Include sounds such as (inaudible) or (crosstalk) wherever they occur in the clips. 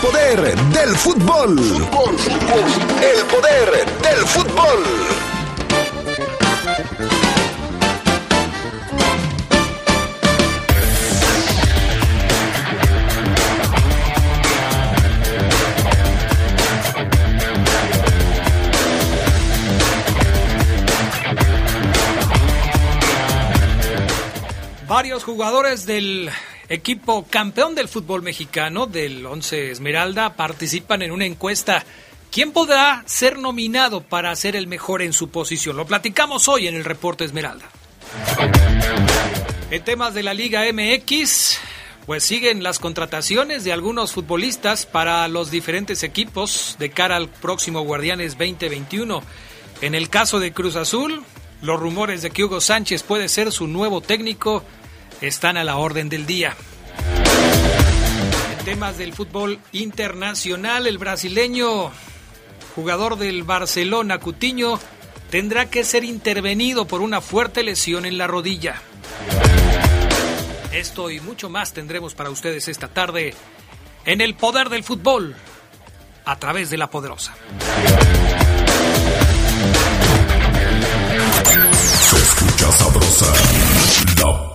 poder del fútbol. El poder del fútbol. Varios jugadores del equipo campeón del fútbol mexicano, del Once Esmeralda, participan en una encuesta. ¿Quién podrá ser nominado para ser el mejor en su posición? Lo platicamos hoy en el reporte Esmeralda. En temas de la Liga MX, pues siguen las contrataciones de algunos futbolistas para los diferentes equipos de cara al próximo Guardianes 2021. En el caso de Cruz Azul, los rumores de que Hugo Sánchez puede ser su nuevo técnico están a la orden del día. En temas del fútbol internacional, el brasileño, jugador del Barcelona, Cutiño, tendrá que ser intervenido por una fuerte lesión en la rodilla. Esto y mucho más tendremos para ustedes esta tarde en el poder del fútbol a través de la poderosa. Se escucha sabrosa,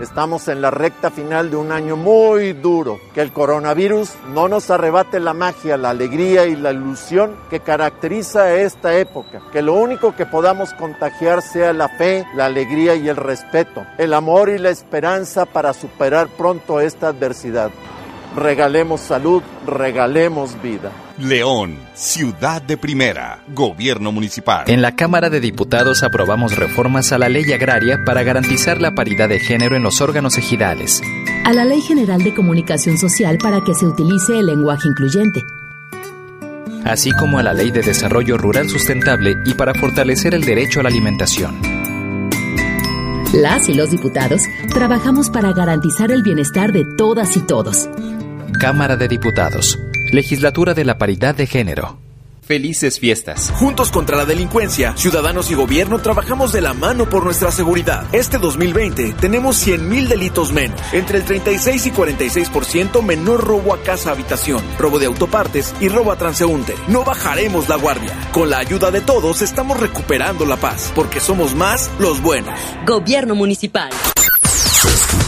Estamos en la recta final de un año muy duro. Que el coronavirus no nos arrebate la magia, la alegría y la ilusión que caracteriza a esta época. Que lo único que podamos contagiar sea la fe, la alegría y el respeto, el amor y la esperanza para superar pronto esta adversidad. Regalemos salud, regalemos vida. León, ciudad de primera, gobierno municipal. En la Cámara de Diputados aprobamos reformas a la ley agraria para garantizar la paridad de género en los órganos ejidales. A la Ley General de Comunicación Social para que se utilice el lenguaje incluyente. Así como a la Ley de Desarrollo Rural Sustentable y para fortalecer el derecho a la alimentación. Las y los diputados trabajamos para garantizar el bienestar de todas y todos. Cámara de Diputados. Legislatura de la Paridad de Género. Felices fiestas. Juntos contra la delincuencia, ciudadanos y gobierno trabajamos de la mano por nuestra seguridad. Este 2020 tenemos 100.000 delitos menos, entre el 36 y 46% menor robo a casa habitación, robo de autopartes y robo a transeúnte. No bajaremos la guardia. Con la ayuda de todos estamos recuperando la paz, porque somos más los buenos. Gobierno municipal.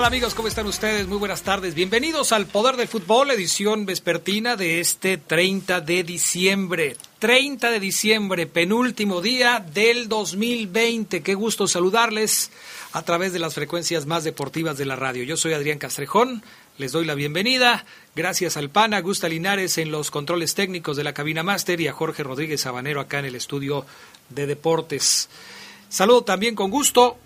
Tal amigos? ¿Cómo están ustedes? Muy buenas tardes. Bienvenidos al Poder del Fútbol, edición vespertina de este 30 de diciembre. 30 de diciembre, penúltimo día del 2020. Qué gusto saludarles a través de las frecuencias más deportivas de la radio. Yo soy Adrián Castrejón, les doy la bienvenida. Gracias al PAN, Gusta Linares en los controles técnicos de la cabina máster y a Jorge Rodríguez Sabanero acá en el estudio de deportes. Saludo también con gusto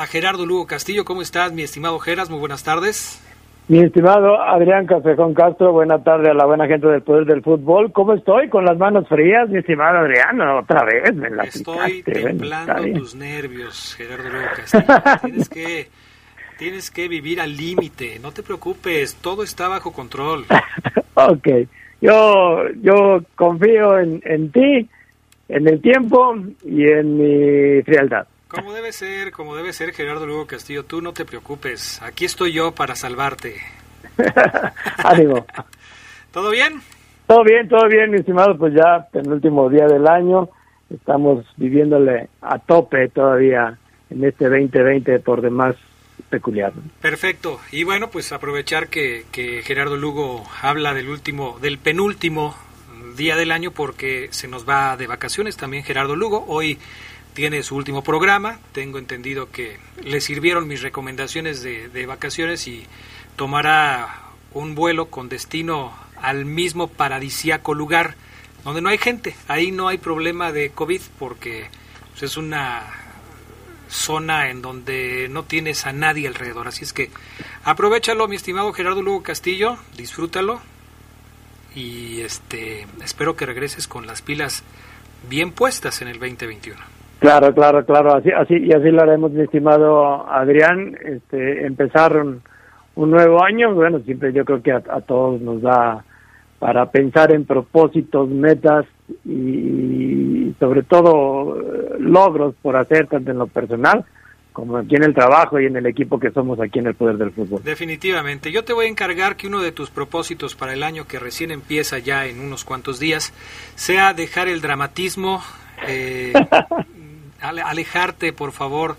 a Gerardo Lugo Castillo. ¿Cómo estás, mi estimado Geras? Muy buenas tardes. Mi estimado Adrián Castrejón Castro, buena tarde a la buena gente del Poder del Fútbol. ¿Cómo estoy? ¿Con las manos frías, mi estimado Adrián? Otra vez me la Estoy templando bien. tus nervios, Gerardo Lugo Castillo. tienes, que, tienes que vivir al límite. No te preocupes, todo está bajo control. (laughs) ok, yo, yo confío en, en ti, en el tiempo y en mi frialdad. Como debe ser, como debe ser, Gerardo Lugo Castillo, tú no te preocupes. Aquí estoy yo para salvarte. (laughs) Ánimo. (laughs) ¿Todo bien? Todo bien, todo bien, mi estimado, pues ya penúltimo día del año estamos viviéndole a tope todavía en este 2020 por demás peculiar. Perfecto. Y bueno, pues aprovechar que, que Gerardo Lugo habla del último, del penúltimo día del año porque se nos va de vacaciones también Gerardo Lugo. Hoy tiene su último programa. Tengo entendido que le sirvieron mis recomendaciones de, de vacaciones y tomará un vuelo con destino al mismo paradisíaco lugar donde no hay gente. Ahí no hay problema de COVID porque pues, es una zona en donde no tienes a nadie alrededor. Así es que aprovechalo, mi estimado Gerardo Lugo Castillo, disfrútalo y este espero que regreses con las pilas bien puestas en el 2021. Claro, claro, claro, así, así y así lo haremos, mi estimado Adrián. Este, empezar un, nuevo año, bueno, siempre yo creo que a todos nos da para pensar en propósitos, metas y sobre todo eh, logros por hacer tanto en lo personal como aquí en el trabajo y en el equipo que somos aquí en el Poder del Fútbol. Definitivamente. Yo te voy a encargar que uno de tus propósitos para el año que recién empieza ya en unos cuantos días sea dejar el dramatismo, eh, (laughs) alejarte por favor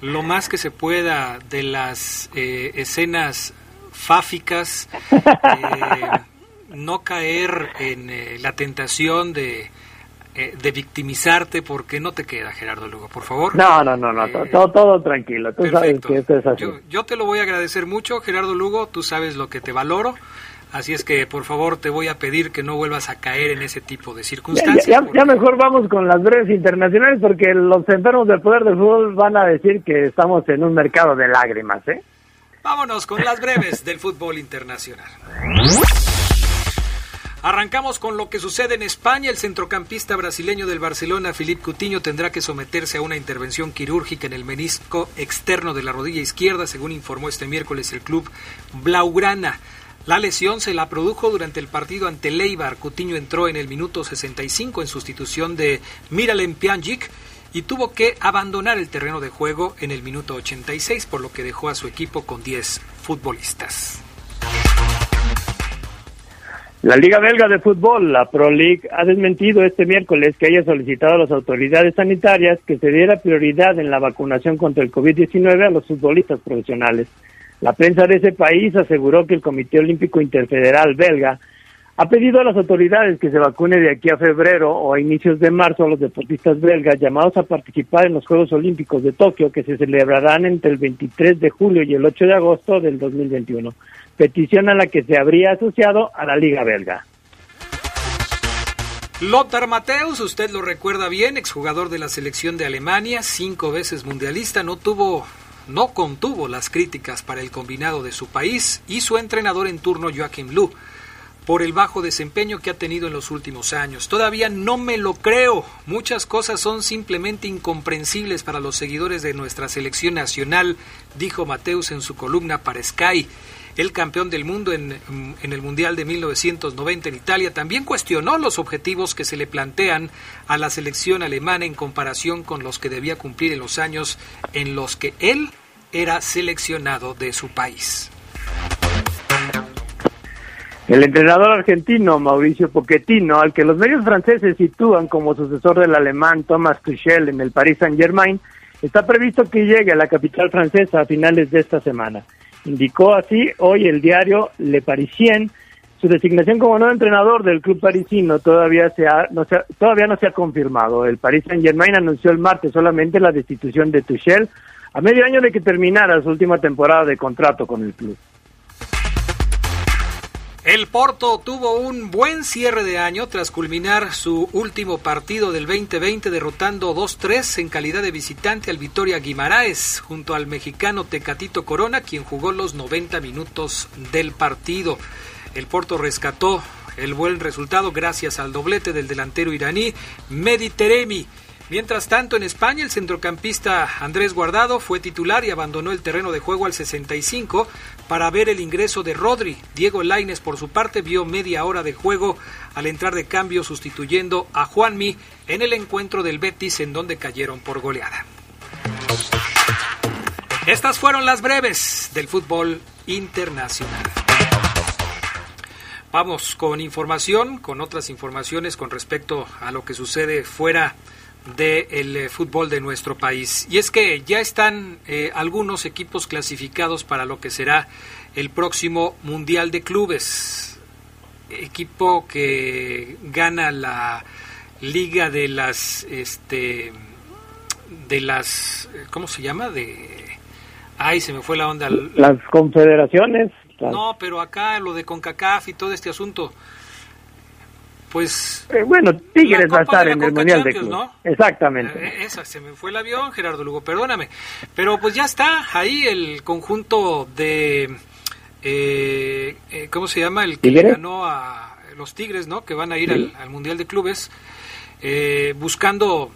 lo más que se pueda de las eh, escenas fáficas. Eh, no caer en eh, la tentación de, eh, de victimizarte porque no te queda, Gerardo Lugo, por favor. No, no, no, no eh, todo, todo, tranquilo, tú sabes que esto es así. Yo, te lo voy a agradecer mucho, Gerardo Lugo, tú sabes lo que te valoro. Así es que, por favor, te voy a pedir que no vuelvas a caer en ese tipo de circunstancias. Ya, mejor vamos con las breves internacionales porque los enfermos del poder del fútbol van a decir que estamos en un mercado de lágrimas, ¿eh? Vámonos con las breves del fútbol internacional. Arrancamos con lo que sucede en España. El centrocampista brasileño del Barcelona, Filipe Coutinho, tendrá que someterse a una intervención quirúrgica en el menisco externo de la rodilla izquierda, según informó este miércoles el club Blaugrana. La lesión se la produjo durante el partido ante Leibar. Coutinho entró en el minuto 65 en sustitución de Miralem Pjanic y tuvo que abandonar el terreno de juego en el minuto 86, por lo que dejó a su equipo con 10 futbolistas. La Liga Belga de Fútbol, la Pro League, ha desmentido este miércoles que haya solicitado a las autoridades sanitarias que se diera prioridad en la vacunación contra el COVID-19 a los futbolistas profesionales. La prensa de ese país aseguró que el Comité Olímpico Interfederal belga ha pedido a las autoridades que se vacune de aquí a febrero o a inicios de marzo a los deportistas belgas llamados a participar en los Juegos Olímpicos de Tokio que se celebrarán entre el 23 de julio y el 8 de agosto del 2021 petición a la que se habría asociado a la Liga Belga. Lothar Mateus, usted lo recuerda bien, exjugador de la selección de Alemania, cinco veces mundialista, no tuvo, no contuvo las críticas para el combinado de su país y su entrenador en turno Joachim Löw por el bajo desempeño que ha tenido en los últimos años. Todavía no me lo creo. Muchas cosas son simplemente incomprensibles para los seguidores de nuestra selección nacional, dijo Mateus en su columna para Sky el campeón del mundo en, el Mundial de 1990 en Italia, también cuestionó los objetivos que se le plantean a la selección alemana en comparación con los que debía cumplir en los años en los que él era seleccionado de su país. El entrenador argentino Mauricio Pochettino, al que los medios franceses sitúan como sucesor del alemán Thomas Tuchel en el Paris Saint-Germain, está previsto que llegue a la capital francesa a finales de esta semana. Indicó así hoy el diario Le Parisien. Su designación como nuevo entrenador del club parisino todavía, se no se todavía no se ha confirmado. El Paris Saint-Germain anunció el martes solamente la destitución de Tuchel a medio año de que terminara su última temporada de contrato con el club. El Porto tuvo un buen cierre de año tras culminar su último partido del 2020 derrotando 2-3 en calidad de visitante al Vitoria Guimaraes junto al mexicano Tecatito Corona quien jugó los 90 minutos del partido. El Porto rescató el buen resultado gracias al doblete del delantero iraní Mediteremi Mientras tanto, en España, el centrocampista Andrés Guardado fue titular y abandonó el terreno de juego al 65 para ver el ingreso de Rodri. Diego Laines, por su parte, vio media hora de juego al entrar de cambio sustituyendo a Juanmi en el encuentro del Betis en donde cayeron por goleada. Estas fueron las breves del fútbol internacional. Vamos con información, con otras informaciones con respecto a lo que sucede fuera del eh, fútbol de nuestro país. Y es que ya están eh, algunos equipos clasificados para lo que será el próximo Mundial de Clubes. Equipo que gana la Liga de las este de las ¿cómo se llama? de ay, se me fue la onda. Las confederaciones. No, pero acá lo de CONCACAF y todo este asunto pues... Eh, bueno, Tigres va a estar en el Mundial de Clubes. ¿no? Exactamente. Eh, esa, se me fue el avión, Gerardo Lugo, perdóname. Pero pues ya está ahí el conjunto de... Eh, ¿Cómo se llama? El que ganó a los Tigres, ¿no? Que van a ir al, Mundial de Clubes, buscando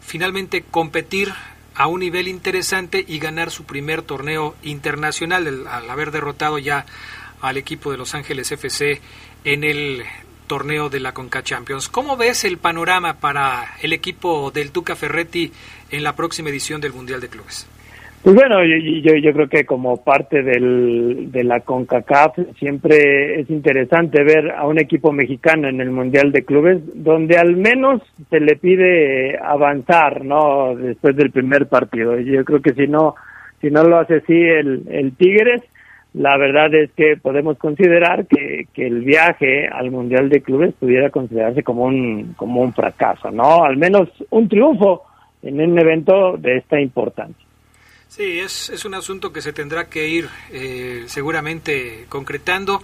finalmente competir a un nivel interesante y ganar su primer torneo internacional al haber derrotado ya al equipo de Los Ángeles FC en el torneo de la Conca Champions. ¿Cómo ves el panorama para el equipo del Tuca Ferretti en la próxima edición del Mundial de Clubes? Pues bueno, yo, yo, creo que como parte del, de la CONCACAF siempre es interesante ver a un equipo mexicano en el Mundial de Clubes donde al menos se le pide avanzar, ¿no? Después del primer partido. Yo creo que si no, si no lo hace así el, el Tigres, la verdad es que podemos considerar que, que, el viaje al Mundial de Clubes pudiera considerarse como un, como un fracaso, ¿no? Al menos un triunfo en un evento de esta importancia. Sí, es, es un asunto que se tendrá que ir eh, seguramente concretando.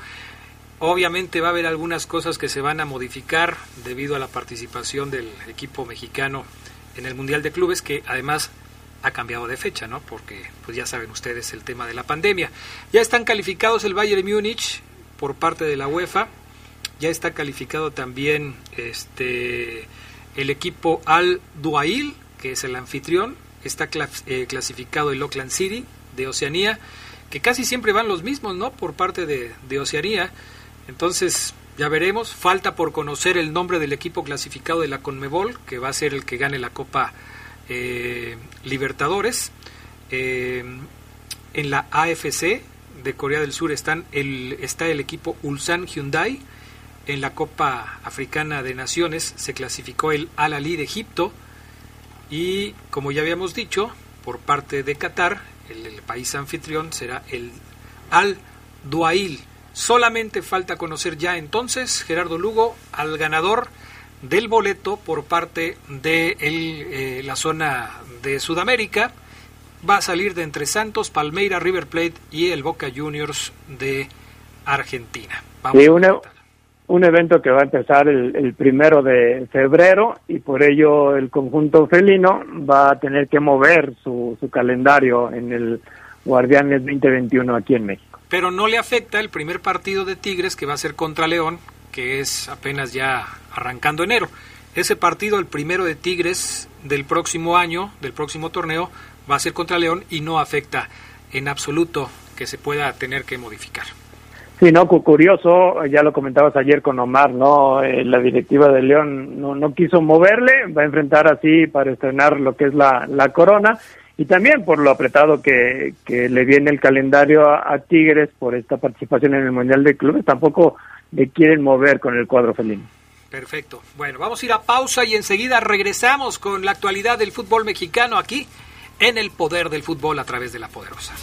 Obviamente va a haber algunas cosas que se van a modificar debido a la participación del equipo mexicano en el Mundial de Clubes, que además ha cambiado de fecha, ¿no? Porque, pues ya saben ustedes el tema de la pandemia. Ya están calificados el Bayern Múnich por parte de la UEFA. Ya está calificado también este el equipo Al Duail, que es el anfitrión. Está eh, clasificado el Auckland City de Oceanía, que casi siempre van los mismos, ¿no? Por parte de, de Oceanía. Entonces, ya veremos. Falta por conocer el nombre del equipo clasificado de la Conmebol, que va a ser el que gane la Copa eh, Libertadores. Eh, en la AFC de Corea del Sur están el, está el equipo Ulsan Hyundai. En la Copa Africana de Naciones se clasificó el Al Ali de Egipto. Y como ya habíamos dicho, por parte de Qatar, el, el país anfitrión será el Al Duail. Solamente falta conocer ya entonces, Gerardo Lugo, al ganador del boleto por parte de eh, la zona de Sudamérica. Va a salir de entre Santos, Palmeira, River Plate y el Boca Juniors de Argentina. Vamos un evento que va a empezar el, primero de febrero y por ello el conjunto felino va a tener que mover su, su calendario en el Guardianes 2021 aquí en México. Pero no le afecta el primer partido de Tigres que va a ser contra León, que es apenas ya arrancando enero. Ese partido, el primero de Tigres del próximo año, del próximo torneo, va a ser contra León y no afecta en absoluto que se pueda tener que modificar. Sí, no, curioso, ya lo comentabas ayer con Omar, ¿no? Eh, la directiva de León no, quiso moverle, va a enfrentar así para estrenar lo que es la, la corona y también por lo apretado que, que le viene el calendario a, a, Tigres por esta participación en el Mundial de Clubes, tampoco le quieren mover con el cuadro felino. Perfecto. Bueno, vamos a ir a pausa y enseguida regresamos con la actualidad del fútbol mexicano aquí en el poder del fútbol a través de la poderosa.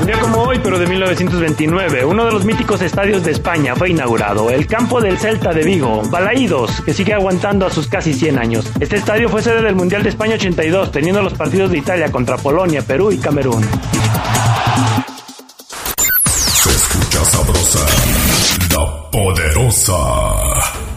Un día como hoy, pero de 1929, uno de los míticos estadios de España fue inaugurado, el campo del Celta de Vigo, Balaídos, que sigue aguantando a sus casi 100 años. Este estadio fue sede del Mundial de España 82, teniendo los partidos de Italia contra Polonia, Perú y Camerún. La poderosa.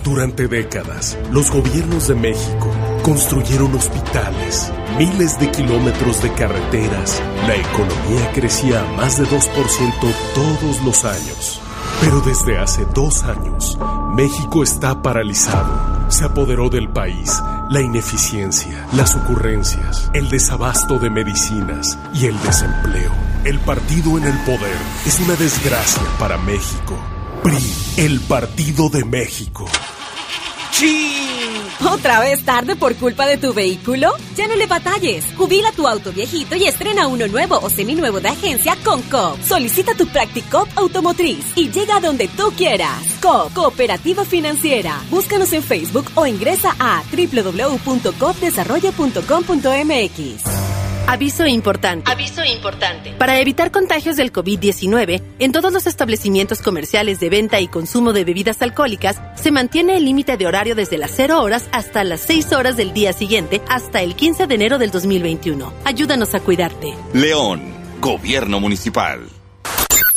Durante décadas, los gobiernos de México construyeron hospitales, miles de kilómetros de carreteras. La economía crecía a más de 2% todos los años. Pero desde hace dos años, México está paralizado. Se apoderó del país la ineficiencia, las ocurrencias, el desabasto de medicinas y el desempleo. El partido en el poder es una desgracia para México. PRI, el partido de México. ¿Otra vez tarde por culpa de tu vehículo? Ya no le batalles. Jubila tu auto viejito y estrena uno nuevo o seminuevo de agencia con COP. Solicita tu Practicop automotriz y llega a donde tú quieras. COP, Cooperativa Financiera. Búscanos en Facebook o ingresa a www.copdesarrollo.com.mx. Aviso importante. Aviso importante. Para evitar contagios del COVID-19, en todos los establecimientos comerciales de venta y consumo de bebidas alcohólicas se mantiene el límite de horario desde las 0 horas hasta las 6 horas del día siguiente hasta el 15 de enero del 2021. Ayúdanos a cuidarte. León, Gobierno Municipal.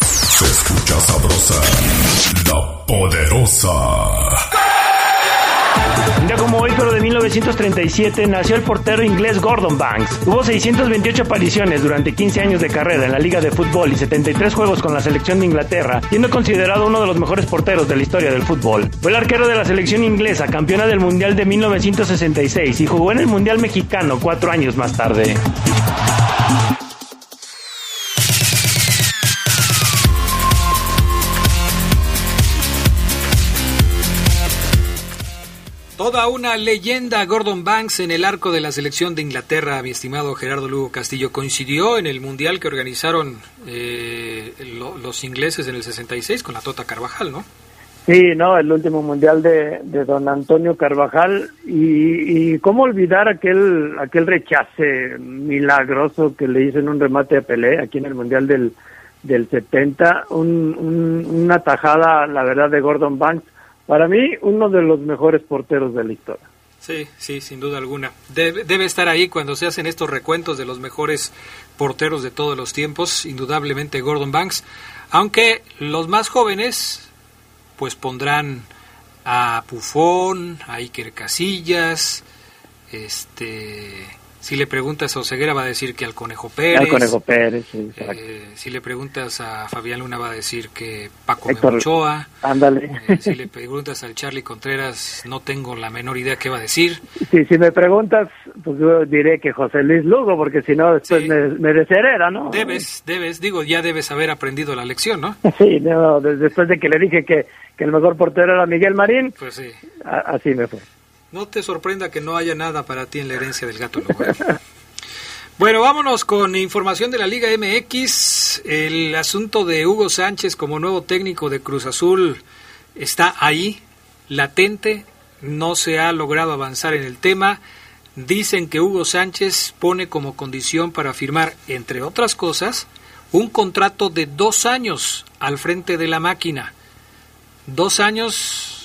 Se escucha sabrosa, la poderosa. Un día como hoy, pero de 1937, nació el portero inglés Gordon Banks. Tuvo 628 apariciones durante 15 años de carrera en la Liga de Fútbol y 73 juegos con la selección de Inglaterra, siendo considerado uno de los mejores porteros de la historia del fútbol. Fue el arquero de la selección inglesa, campeona del Mundial de 1966 y jugó en el Mundial mexicano cuatro años más tarde. Toda una leyenda, Gordon Banks en el arco de la selección de Inglaterra, mi estimado Gerardo Lugo Castillo, coincidió en el mundial que organizaron eh, los ingleses en el 66 con la Tota Carvajal, ¿no? Sí, no, el último mundial de, don Antonio Carvajal. Y, cómo olvidar aquel aquel rechace milagroso que le hizo en un remate de Pelé aquí en el mundial del del 70, un, una tajada, la verdad, de Gordon Banks para mí, uno de los mejores porteros de la historia. Sí, sí, sin duda alguna. Debe, debe, estar ahí cuando se hacen estos recuentos de los mejores porteros de todos los tiempos, indudablemente Gordon Banks, aunque los más jóvenes pues pondrán a Pufón, a Iker Casillas, este si le preguntas a Oseguera va a decir que al Conejo Pérez. Al Conejo Pérez, sí, eh, si le preguntas a Fabián Luna va a decir que Paco Memochoa. Ándale. Eh, si le preguntas al Charlie Contreras no tengo la menor idea qué va a decir. Sí, si me preguntas, pues yo diré que José Luis Lugo, porque si no después me, me deshereda, ¿no? Debes, debes, digo, ya debes haber aprendido la lección, ¿no? (laughs) Sí, no, después de que le dije que, que el mejor portero era Miguel Marín, pues sí. así me fue. No te sorprenda que no haya nada para ti en la herencia del gato Bueno, vámonos con información de la Liga MX. El asunto de Hugo Sánchez como nuevo técnico de Cruz Azul está ahí, latente, no se ha logrado avanzar en el tema. Dicen que Hugo Sánchez pone como condición para firmar, entre otras cosas, un contrato de dos años al frente de la máquina. Dos años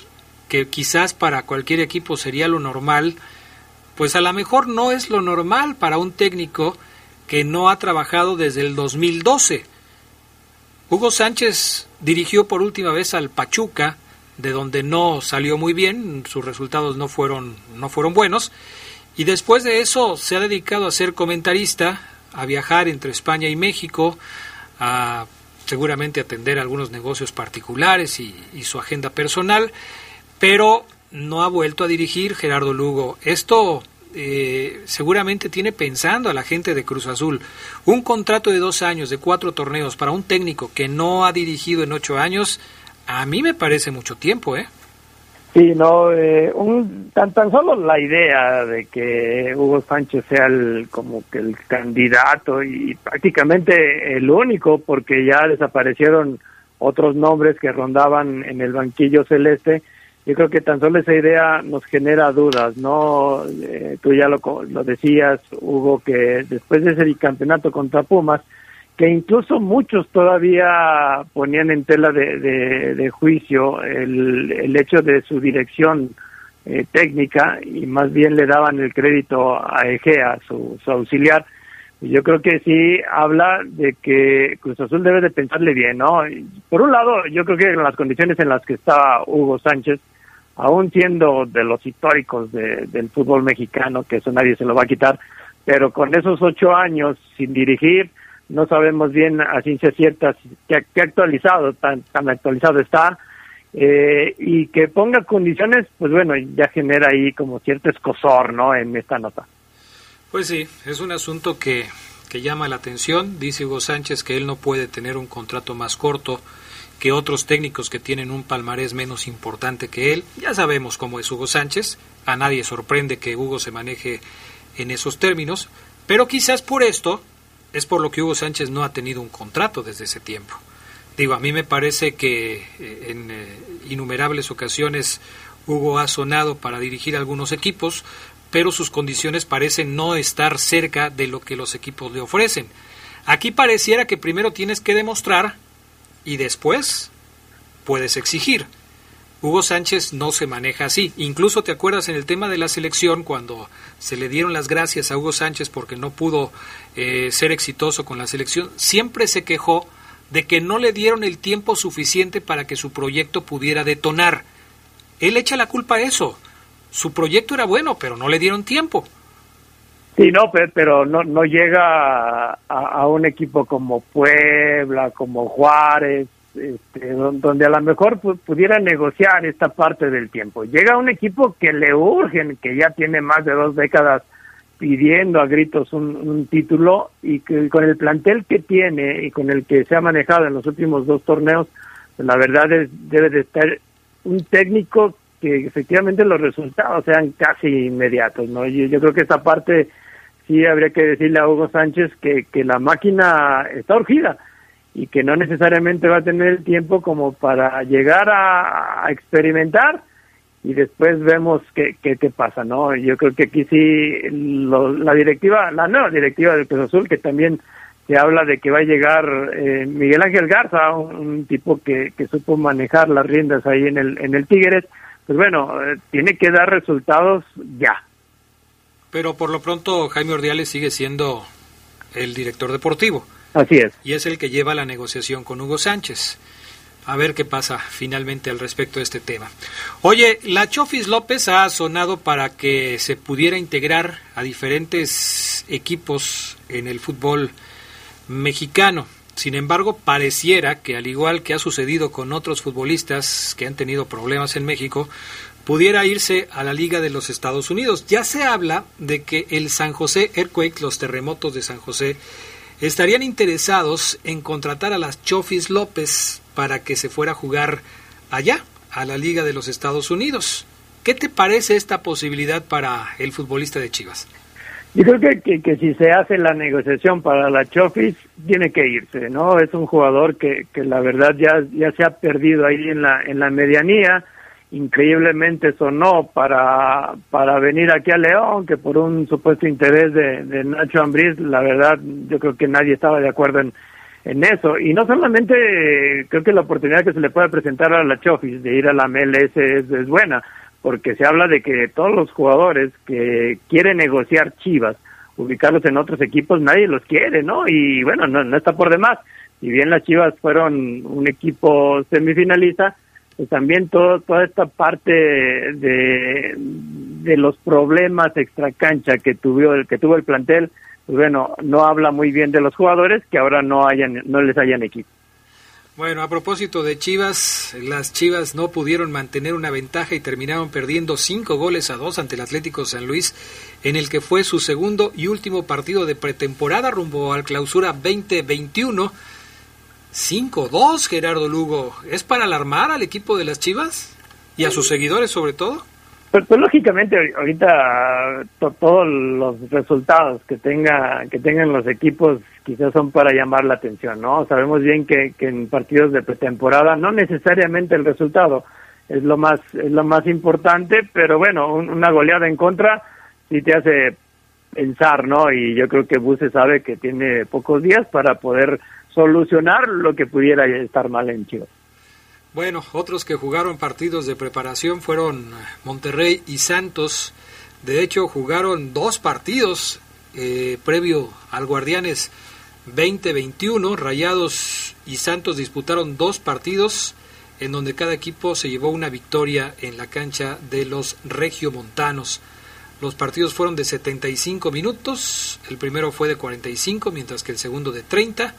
que quizás para cualquier equipo sería lo normal, pues a lo mejor no es lo normal para un técnico que no ha trabajado desde el 2012. Hugo Sánchez dirigió por última vez al Pachuca, de donde no salió muy bien, sus resultados no fueron, no fueron buenos, y después de eso se ha dedicado a ser comentarista, a viajar entre España y México, a seguramente atender algunos negocios particulares y, y su agenda personal, pero no ha vuelto a dirigir Gerardo Lugo. Esto eh, seguramente tiene pensando a la gente de Cruz Azul. Un contrato de dos años, de cuatro torneos, para un técnico que no ha dirigido en ocho años, a mí me parece mucho tiempo, ¿eh? Sí, no, eh, un, tan, tan solo la idea de que Hugo Sánchez sea el, como que el candidato y prácticamente el único, porque ya desaparecieron otros nombres que rondaban en el banquillo celeste, yo creo que tan solo esa idea nos genera dudas, ¿no? Eh, tú ya lo, lo decías, Hugo, que después de ese campeonato contra Pumas, que incluso muchos todavía ponían en tela de, de, juicio el, el, hecho de su dirección eh, técnica y más bien le daban el crédito a Egea, su, su auxiliar. Yo creo que sí habla de que Cruz Azul debe de pensarle bien, ¿no? Por un lado, yo creo que en las condiciones en las que está Hugo Sánchez, aún siendo de los históricos del fútbol mexicano, que eso nadie se lo va a quitar, pero con esos ocho años sin dirigir, no sabemos bien a ciencia cierta qué, actualizado, tan, tan actualizado está, eh, y que ponga condiciones, pues bueno, ya genera ahí como cierto escosor, ¿no? En esta nota. Pues sí, es un asunto que, que llama la atención. Dice Hugo Sánchez que él no puede tener un contrato más corto que otros técnicos que tienen un palmarés menos importante que él. Ya sabemos cómo es Hugo Sánchez, a nadie sorprende que Hugo se maneje en esos términos, pero quizás por esto es por lo que Hugo Sánchez no ha tenido un contrato desde ese tiempo. Digo, a mí me parece que eh, en eh, innumerables ocasiones Hugo ha sonado para dirigir algunos equipos, pero sus condiciones parecen no estar cerca de lo que los equipos le ofrecen. Aquí pareciera que primero tienes que demostrar y después puedes exigir. Hugo Sánchez no se maneja así. Incluso te acuerdas en el tema de la selección, cuando se le dieron las gracias a Hugo Sánchez porque no pudo eh, ser exitoso con la selección, siempre se quejó de que no le dieron el tiempo suficiente para que su proyecto pudiera detonar. Él echa la culpa a eso. Su proyecto era bueno, pero no le dieron tiempo. Sí, no, pero, no, no llega a, un equipo como Puebla, como Juárez, este, donde a lo mejor pudiera negociar esta parte del tiempo. Llega un equipo que le urgen, que ya tiene más de dos décadas pidiendo a gritos un, título y que con el plantel que tiene y con el que se ha manejado en los últimos dos torneos, la verdad es debe de estar un técnico que efectivamente los resultados sean casi inmediatos, ¿no? Yo, creo que esta parte sí habría que decirle a Hugo Sánchez que, que la máquina está urgida y que no necesariamente va a tener el tiempo como para llegar a, experimentar y después vemos qué, qué, pasa, ¿no? Yo creo que aquí sí la directiva, la nueva directiva del Cruz Azul, que también se habla de que va a llegar eh, Miguel Ángel Garza, un, tipo que, que, supo manejar las riendas ahí en el, en el Tigres, pues bueno, eh, tiene que dar resultados ya. Pero por lo pronto Jaime Ordiales sigue siendo el director deportivo. Así es. Y es el que lleva la negociación con Hugo Sánchez. A ver qué pasa finalmente al respecto de este tema. Oye, la Chofis López ha sonado para que se pudiera integrar a diferentes equipos en el fútbol mexicano. Sin embargo, pareciera que al igual que ha sucedido con otros futbolistas que han tenido problemas en México, pudiera irse a la Liga de los Estados Unidos. Ya se habla de que el San José Earthquake, los terremotos de San José, estarían interesados en contratar a las Chofis López para que se fuera a jugar allá, a la Liga de los Estados Unidos. ¿Qué te parece esta posibilidad para el futbolista de Chivas? Yo creo que, que, si se hace la negociación para la Chofis, tiene que irse, ¿no? Es un jugador que, que la verdad ya, ya se ha perdido ahí en la, en la medianía increíblemente sonó para, para venir aquí a León, que por un supuesto interés de, Nacho Ambriz, la verdad yo creo que nadie estaba de acuerdo en, en eso. Y no solamente creo que la oportunidad que se le puede presentar a la Chofis de ir a la MLS es buena, porque se habla de que todos los jugadores que quieren negociar Chivas, ubicarlos en otros equipos, nadie los quiere, ¿no? Y bueno, no, no está por demás. Si bien las Chivas fueron un equipo semifinalista, pues también todo, toda esta parte de, de los problemas extracancha que tuvo, que tuvo el plantel, pues bueno, no habla muy bien de los jugadores que ahora no, hayan, no les hayan equipo. Bueno, a propósito de Chivas, las Chivas no pudieron mantener una ventaja y terminaron perdiendo cinco goles a dos ante el Atlético San Luis, en el que fue su segundo y último partido de pretemporada rumbo al clausura 2021 5-2, Gerardo Lugo. ¿Es para alarmar al equipo de las Chivas? ¿Y a sus seguidores sobre todo? Pues lógicamente ahorita todos los resultados que tenga que tengan los equipos quizás son para llamar la atención, ¿no? Sabemos bien que, que en partidos de pretemporada no necesariamente el resultado es lo más es lo más importante, pero bueno, una goleada en contra sí te hace pensar, ¿no? Y yo creo que Buse sabe que tiene pocos días para poder solucionar lo que pudiera estar mal en Chivas. Bueno, otros que jugaron partidos de preparación fueron Monterrey y Santos. De hecho, jugaron dos partidos eh, previo al Guardianes 2021. Rayados y Santos disputaron dos partidos en donde cada equipo se llevó una victoria en la cancha de los regiomontanos. Los partidos fueron de 75 minutos, el primero fue de 45, mientras que el segundo de 30.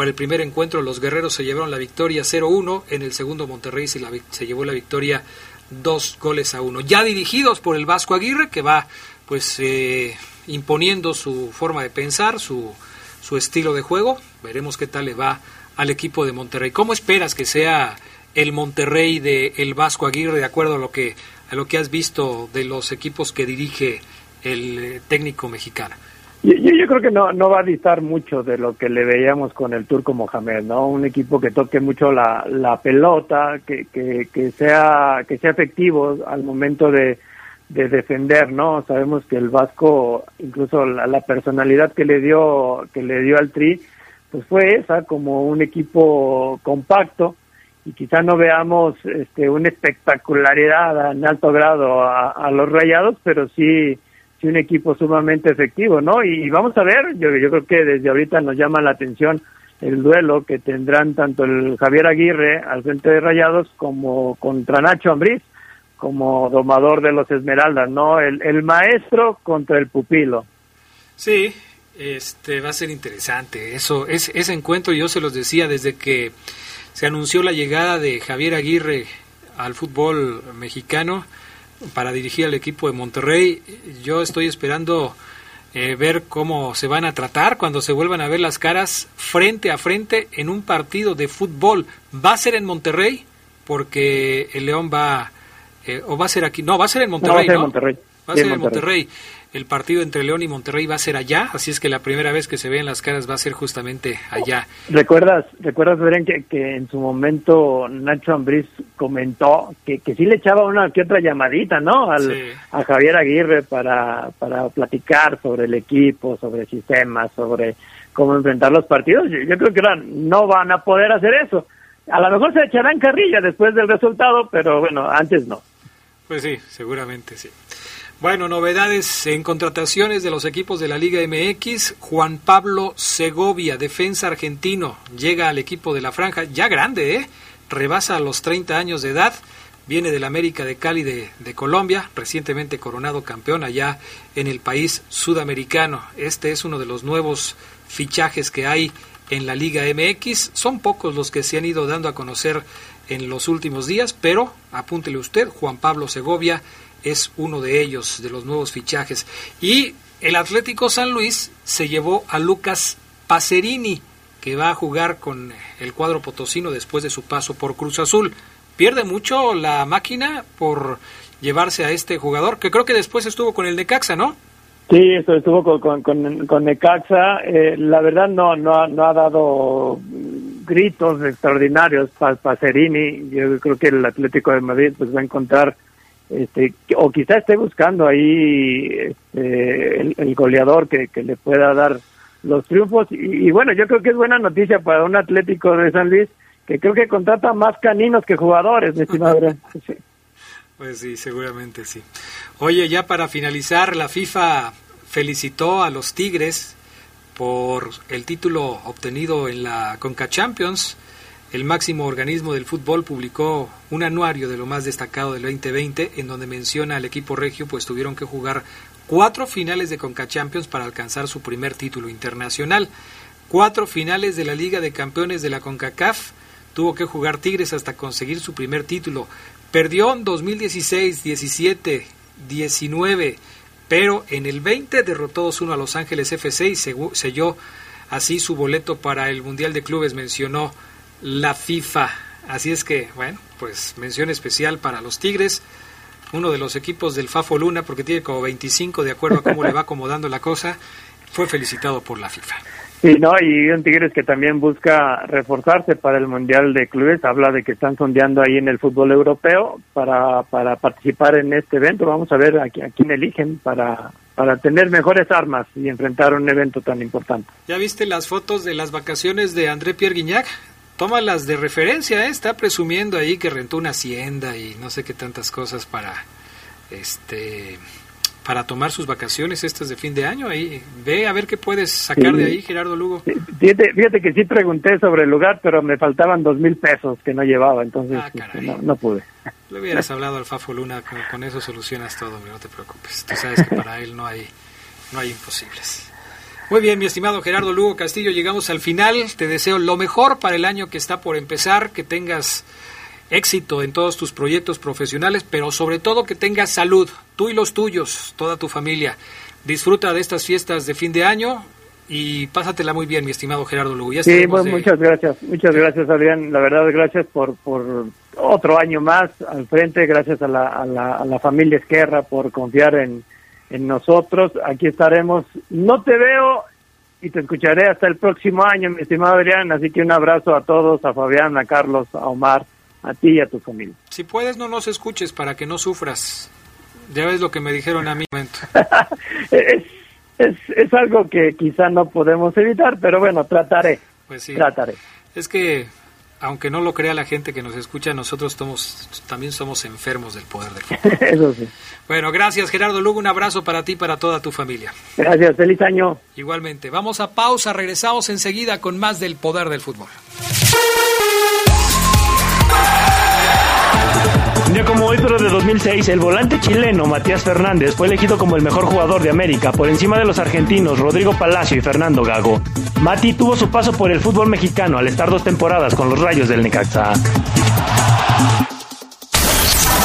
Para el primer encuentro los guerreros se llevaron la victoria 0-1, en el segundo Monterrey se, se, llevó la victoria 2 goles a 1. Ya dirigidos por el Vasco Aguirre que va pues eh, imponiendo su forma de pensar, su, su estilo de juego. Veremos qué tal le va al equipo de Monterrey. ¿Cómo esperas que sea el Monterrey de el Vasco Aguirre de acuerdo a lo que a lo que has visto de los equipos que dirige el eh, técnico mexicano? Yo, yo, creo que no, no va a distar mucho de lo que le veíamos con el Turco Mohamed, ¿no? Un equipo que toque mucho la, la pelota, que, que, que, sea, que sea efectivo al momento de, de defender, ¿no? Sabemos que el Vasco, incluso la, la, personalidad que le dio, que le dio al Tri, pues fue esa, como un equipo compacto, y quizá no veamos este, una espectacularidad en alto grado a, a los rayados, pero sí sí un equipo sumamente efectivo, ¿no? Y, vamos a ver, yo, creo que desde ahorita nos llama la atención el duelo que tendrán tanto el Javier Aguirre al frente de Rayados como contra Nacho Ambriz como domador de los Esmeraldas, ¿no? El, el maestro contra el pupilo. Sí, este va a ser interesante. Eso es ese encuentro yo se los decía desde que se anunció la llegada de Javier Aguirre al fútbol mexicano para dirigir al equipo de Monterrey. Yo estoy esperando eh, ver cómo se van a tratar cuando se vuelvan a ver las caras frente a frente en un partido de fútbol. ¿Va a ser en Monterrey? Porque el León va... Eh, ¿O va a ser aquí? No, va a ser en Monterrey, no, va a ser en Monterrey. Va a ser en Monterrey el partido entre León y Monterrey va a ser allá, así es que la primera vez que se vean las caras va a ser justamente allá. ¿Recuerdas, recuerdas Beren, que, que en su momento Nacho Ambriz comentó que, que sí le echaba una que otra llamadita, ¿no? Al, sí. A Javier Aguirre para, para platicar sobre el equipo, sobre sistemas, sobre cómo enfrentar los partidos. Yo, yo creo que no van a poder hacer eso. A lo mejor se echarán carrilla después del resultado, pero bueno, antes no. Pues sí, seguramente sí. Bueno, novedades en contrataciones de los equipos de la Liga MX. Juan Pablo Segovia, defensa argentino, llega al equipo de la franja, ya grande, ¿eh? Rebasa los 30 años de edad, viene del América de Cali de, de, Colombia, recientemente coronado campeón allá en el país sudamericano. Este es uno de los nuevos fichajes que hay en la Liga MX. Son pocos los que se han ido dando a conocer en los últimos días, pero apúntele usted, Juan Pablo Segovia es uno de ellos, de los nuevos fichajes. Y el Atlético San Luis se llevó a Lucas Pacerini, que va a jugar con el cuadro potosino después de su paso por Cruz Azul. Pierde mucho la máquina por llevarse a este jugador, que creo que después estuvo con el Necaxa, ¿no? Sí, eso estuvo con, con, con, Necaxa. Eh, la verdad no, no, no ha dado gritos extraordinarios para Pacerini. Yo creo que el Atlético de Madrid pues va a encontrar este, o quizá esté buscando ahí este, el, el, goleador que, que, le pueda dar los triunfos. Y, y, bueno, yo creo que es buena noticia para un Atlético de San Luis que creo que contrata más caninos que jugadores, mi estimado. (laughs) sí. Pues sí, seguramente sí. Oye, ya para finalizar, la FIFA felicitó a los Tigres por el título obtenido en la Conca Champions el máximo organismo del fútbol publicó un anuario de lo más destacado del 2020 en donde menciona al equipo regio pues tuvieron que jugar cuatro finales de Conca Champions para alcanzar su primer título internacional, cuatro finales de la Liga de Campeones de la CONCACAF, tuvo que jugar Tigres hasta conseguir su primer título, perdió en 2016, 17, 19, pero en el 20 derrotó 2-1 a Los Ángeles FC y selló así su boleto para el Mundial de Clubes, mencionó la FIFA. Así es que, bueno, pues mención especial para los Tigres, uno de los equipos del Fafo Luna, porque tiene como 25 de acuerdo a cómo le va acomodando la cosa, fue felicitado por la FIFA. Sí, no, y un Tigres que también busca reforzarse para el Mundial de Clubes, habla de que están sondeando ahí en el fútbol europeo para, para participar en este evento. Vamos a ver a, a quién eligen para, para tener mejores armas y enfrentar un evento tan importante. ¿Ya viste las fotos de las vacaciones de André Pierre Guignac? Tómalas de referencia, ¿eh? está presumiendo ahí que rentó una hacienda y no sé qué tantas cosas para este para tomar sus vacaciones estas de fin de año. Ahí ve a ver qué puedes sacar sí. de ahí, Gerardo Lugo. Fíjate, fíjate, que sí pregunté sobre el lugar, pero me faltaban dos mil pesos que no llevaba, entonces ah, no, no, pude. Le hubieras (laughs) hablado al Fafo Luna, con, con eso solucionas todo, no te preocupes. Tú sabes que para él no hay, no hay imposibles. Muy bien, mi estimado Gerardo Lugo Castillo, llegamos al final. Te deseo lo mejor para el año que está por empezar, que tengas éxito en todos tus proyectos profesionales, pero sobre todo que tengas salud, tú y los tuyos, toda tu familia. Disfruta de estas fiestas de fin de año y pásatela muy bien, mi estimado Gerardo Lugo. sí, pues, muchas gracias, muchas gracias Adrián, la verdad gracias por, por otro año más al frente, gracias a la, a la, a la familia Esquerra por confiar en, en nosotros, aquí estaremos, no te veo y te escucharé hasta el próximo año, mi estimado Adrián, así que un abrazo a todos, a Fabián, a Carlos, a Omar, a ti y a tu familia. Si puedes, no nos escuches para que no sufras. Ya ves lo que me dijeron a mí. (laughs) es, es, es algo que quizá no podemos evitar, pero bueno, trataré. Pues sí. Trataré. Es que, aunque no lo crea la gente que nos escucha, nosotros somos, también somos enfermos del poder del fútbol. (laughs) Eso sí. Bueno, gracias Gerardo Lugo, un abrazo para ti y para toda tu familia. Gracias, feliz año. Igualmente. Vamos a pausa, regresamos enseguida con más del poder del fútbol. Como hoy, pero de 2006, el volante chileno Matías Fernández fue elegido como el mejor jugador de América por encima de los argentinos Rodrigo Palacio y Fernando Gago. Mati tuvo su paso por el fútbol mexicano al estar dos temporadas con los Rayos del Necaxa.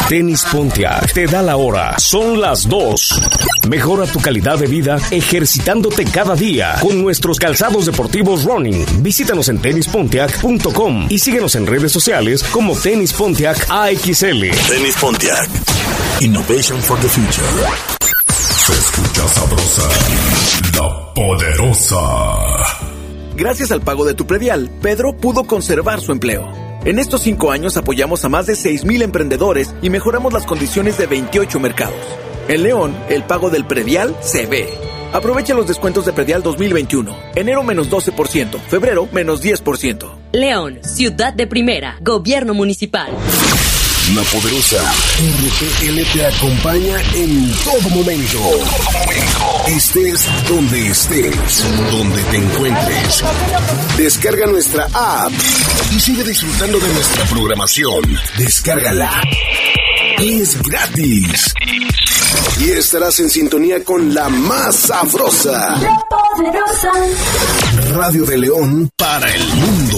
Tenis Pontiac te da la hora. Son las 2. Mejora tu calidad de vida ejercitándote cada día con nuestros calzados deportivos running. Visítanos en tenispontiac.com y síguenos en redes sociales como Tenis Pontiac AXL. Tenis Pontiac. Innovation for the future. Se escucha sabrosa, la poderosa. Gracias al pago de tu predial, Pedro pudo conservar su empleo. En estos cinco años apoyamos a más de 6.000 emprendedores y mejoramos las condiciones de 28 mercados. En León, el pago del predial se ve. Aprovecha los descuentos de predial 2021. Enero menos 12%, febrero menos 10%. León, ciudad de primera, gobierno municipal. La poderosa RTL te acompaña en todo momento. Estés donde estés, donde te encuentres. Descarga nuestra app y sigue disfrutando de nuestra programación. Descárgala. Es gratis. Y estarás en sintonía con la más sabrosa. La poderosa. Radio de León para el mundo.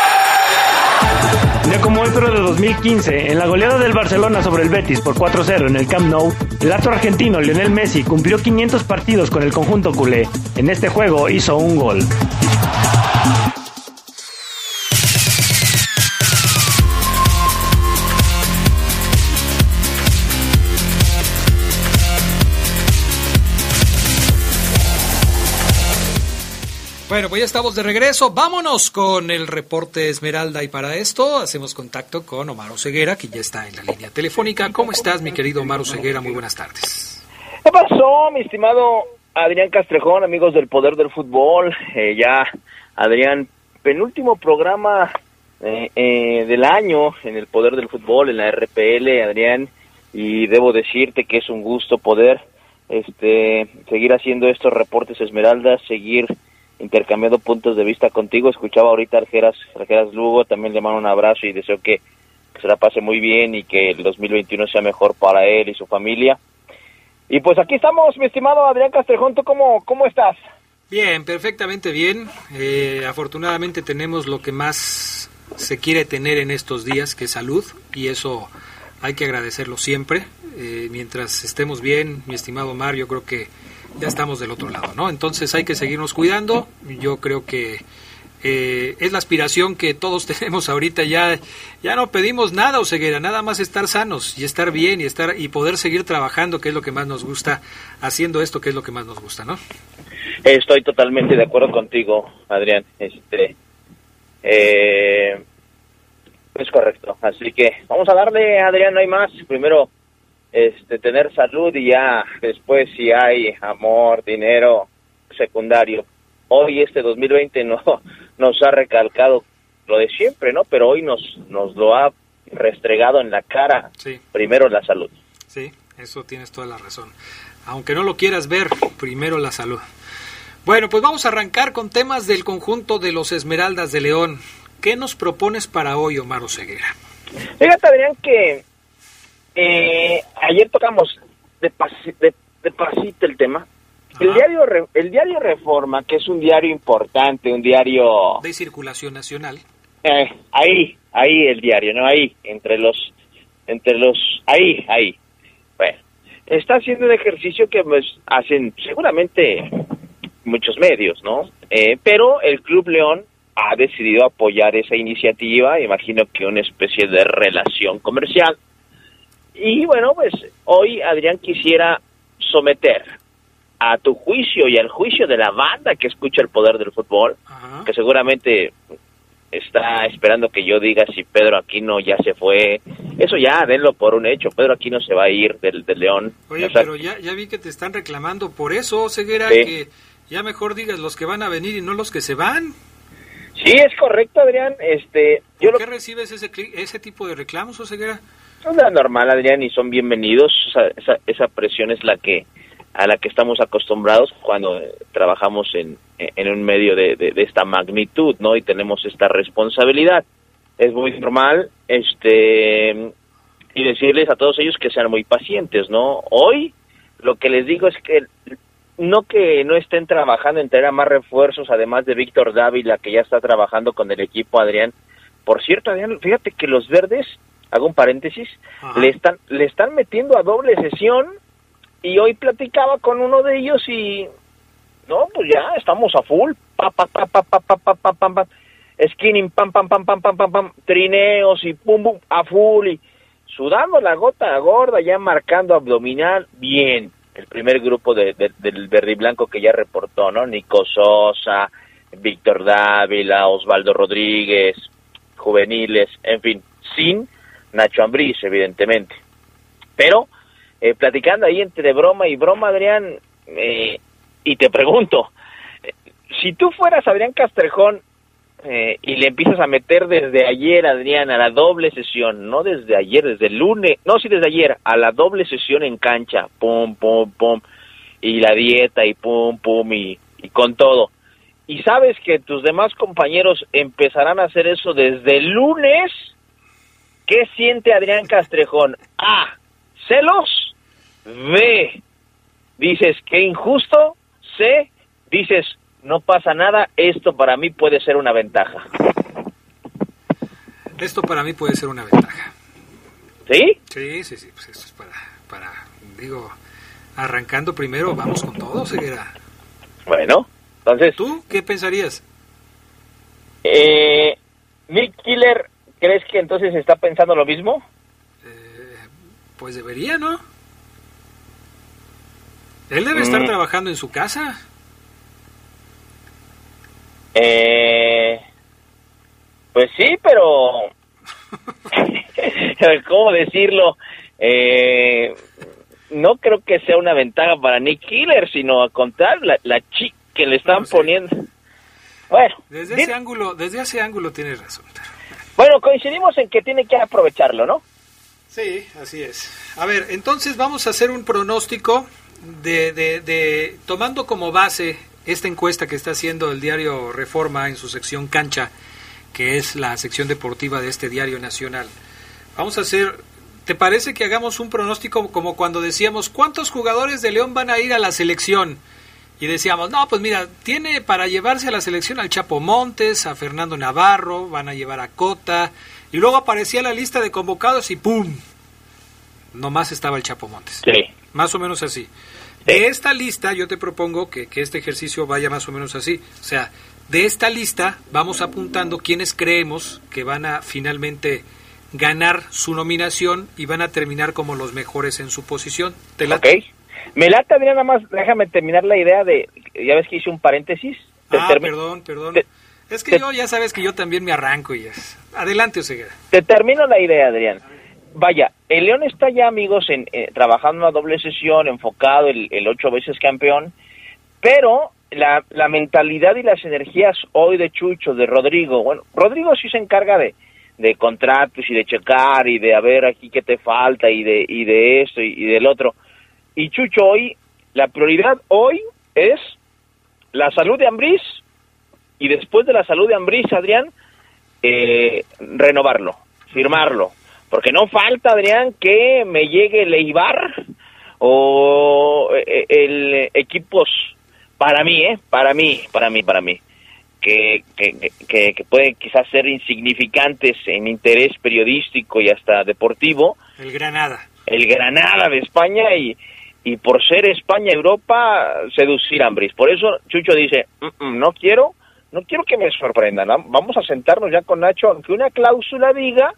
día como hoy, pero de 2015, en la goleada del Barcelona sobre el Betis por 4-0 en el Camp Nou, el astro argentino Lionel Messi cumplió 500 partidos con el conjunto culé. En este juego hizo un gol. Bueno, pues ya estamos de regreso. Vámonos con el reporte Esmeralda y para esto hacemos contacto con Omar Ceguera, que ya está en la línea telefónica. ¿Cómo estás, mi querido Omar Ceguera? Muy buenas tardes. ¿Qué pasó, mi estimado Adrián Castrejón, amigos del Poder del Fútbol? Eh, ya, Adrián, penúltimo programa eh, eh, del año en el Poder del Fútbol, en la RPL, Adrián, y debo decirte que es un gusto poder este seguir haciendo estos reportes Esmeralda, seguir intercambiando puntos de vista contigo. Escuchaba ahorita Argeras, Argeras Lugo, también le mando un abrazo y deseo que, se la pase muy bien y que el 2021 sea mejor para él y su familia. Y pues aquí estamos, mi estimado Adrián Castrejón, ¿tú cómo, cómo estás? Bien, perfectamente bien. Eh, afortunadamente tenemos lo que más se quiere tener en estos días, que es salud, y eso hay que agradecerlo siempre. Eh, mientras estemos bien, mi estimado Mar, yo creo que ya estamos del otro lado, ¿no? Entonces hay que seguirnos cuidando. Yo creo que eh, es la aspiración que todos (laughs) tenemos ahorita. Ya, ya no pedimos nada, Oseguera, nada más estar sanos y estar bien y estar y poder seguir trabajando, que es lo que más nos gusta, haciendo esto, que es lo que más nos gusta, ¿no? Estoy totalmente de acuerdo contigo, Adrián. Este, eh, es correcto. Así que vamos a darle, Adrián, no hay más. Primero este, tener salud y ya después si hay amor, dinero secundario. Hoy este 2020 (laughs) no, nos ha recalcado lo de siempre, ¿no? Pero hoy nos, nos lo ha restregado en la cara. Primero la salud. Sí, eso tienes toda la razón. Aunque no lo quieras ver, primero la salud. Bueno, pues vamos a arrancar con temas del conjunto de los Esmeraldas de León. ¿Qué nos propones para hoy, Omar Ceguera? Fíjate, Adrián, que eh, ayer tocamos de, de, pasito el tema. El diario, el diario Reforma, que es un diario importante, un diario... De circulación nacional. Eh, ahí, ahí el diario, ¿no? Ahí, entre los... Entre los... Ahí, ahí. Bueno, está haciendo un ejercicio que pues, hacen seguramente muchos medios, ¿no? Eh, pero el Club León ha decidido apoyar esa iniciativa, imagino que una especie de relación comercial. Y bueno, pues hoy Adrián quisiera someter a tu juicio y al juicio de la banda que escucha el poder del fútbol, que seguramente está esperando que yo diga si Pedro Aquino ya se fue. Eso ya, denlo por un hecho. Pedro Aquino se va a ir del, León. Oye, pero ya, ya vi que te están reclamando por eso, Ceguera, que ya mejor digas los que van a venir y no los que se van. Sí, es correcto, Adrián. Este, ¿Por qué recibes ese, ese tipo de reclamos, Oseguera? Es normal, Adrián, y son bienvenidos. Esa, esa, presión es la que a la que estamos acostumbrados cuando eh, trabajamos en, en un medio de, de, esta magnitud, ¿no? Y tenemos esta responsabilidad. Es muy normal, este, y decirles a todos ellos que sean muy pacientes, ¿no? Hoy lo que les digo es que no que no estén trabajando en traer más refuerzos, además de Víctor Dávila, que ya está trabajando con el equipo Adrián. Por cierto, Adrián, fíjate que los verdes, hago un paréntesis, le están, le están metiendo a doble sesión y hoy platicaba con uno de ellos y no, pues ya estamos a full, pa pa pa pa pa pa pa pa pam pam skinning pam pam pam pam pam pam pam trineos y pum pum a full y sudando la gota gorda ya marcando abdominal bien el primer grupo de, del verde y blanco que ya reportó, ¿no? Nico Sosa, Víctor Dávila, Osvaldo Rodríguez, juveniles, en fin, sin Nacho Ambriz, evidentemente. Pero, eh, platicando ahí entre broma y broma, Adrián, eh, y te pregunto, si tú fueras Adrián Castrejón eh, y le empiezas a meter desde ayer, Adrián, a la doble sesión, no desde ayer, desde el lunes, no, sí desde ayer, a la doble sesión en cancha, pum, pum, pum, y la dieta, y pum, pum, y, y con todo. Y sabes que tus demás compañeros empezarán a hacer eso desde el lunes. ¿Qué siente Adrián Castrejón? A. Celos. B. Dices, qué injusto. C. Dices, no pasa nada, esto para mí puede ser una ventaja. Esto para mí puede ser una ventaja. ¿Sí? Sí, sí, sí, pues esto es para, para digo, arrancando primero, vamos con todo, Ceguera. Bueno, entonces... ¿Tú qué pensarías? Eh, Nick Killer, ¿crees que entonces está pensando lo mismo? Eh, pues debería, ¿no? Él debe estar mm. trabajando en su casa. Eh, pues sí, pero (laughs) ¿cómo decirlo? Eh, no creo que sea una ventaja para Nick Killer, sino a contar la, la chica que le están poniendo. Bueno, desde ese ángulo, desde ese ángulo tienes razón. Bueno, coincidimos en que tiene que aprovecharlo, ¿no? Sí, así es. A ver, entonces vamos a hacer un pronóstico de, de, de tomando como base esta encuesta que está haciendo el diario Reforma en su sección Cancha, que es la sección deportiva de este diario nacional. Vamos a hacer, ¿te parece que hagamos un pronóstico como cuando decíamos cuántos jugadores de León van a ir a la selección? Y decíamos, no, pues mira, tiene para llevarse a la selección al Chapo Montes, a Fernando Navarro, van a llevar a Cota, y luego aparecía la lista de convocados y ¡pum! Nomás estaba el Chapo Montes. Sí. Más o menos así. De esta lista yo te propongo que, este ejercicio vaya más o menos así. O sea, de esta lista vamos apuntando quienes creemos que van a finalmente ganar su nominación y van a terminar como los mejores en su posición. ¿Te? Me late, mira, nada más, déjame terminar la idea de, ya ves que hice un paréntesis. Ah, perdón, perdón. es que yo, ya sabes que yo también me arranco y es. Adelante, Oseguera. Te termino la idea, Adrián vaya, el León está ya, amigos, en, eh, trabajando una doble sesión, enfocado, el, el, ocho veces campeón, pero la, la mentalidad y las energías hoy de Chucho, de Rodrigo, bueno, Rodrigo sí se encarga de, de contratos y de checar y de a ver aquí qué te falta y de, y de esto y, y del otro. Y Chucho hoy, la prioridad hoy es la salud de Ambriz y después de la salud de Ambriz, Adrián, eh, renovarlo, firmarlo. Porque no falta, Adrián, que me llegue el Eibar o eh, el equipos para mí, ¿eh? Para mí, para mí, para mí. Que, que, que, que pueden quizás ser insignificantes en interés periodístico y hasta deportivo. El Granada. El Granada de España y, y por ser España-Europa, seducir a. Por eso Chucho dice, "Mm, mm, no quiero, no quiero que me sorprendan. Vamos a sentarnos ya con Nacho, aunque una cláusula diga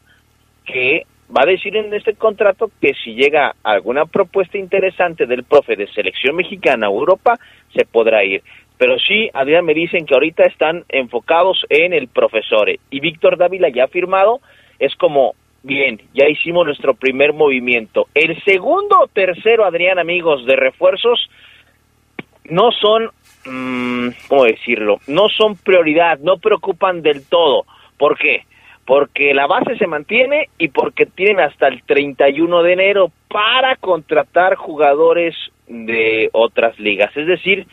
que va a decir en este contrato que si llega alguna propuesta interesante del profe de selección mexicana o Europa, se podrá ir. Pero sí, Adrián, me dicen que ahorita están enfocados en el profesor. Y Víctor Dávila ya ha firmado, es como, bien, ya hicimos nuestro primer movimiento. El segundo o tercero, Adrián, amigos, de refuerzos, no son, mm, ¿cómo decirlo? No son prioridad, no preocupan del todo. ¿Por qué? Porque la base se mantiene y porque tienen hasta el 31 de enero para contratar jugadores de otras ligas. Es decir,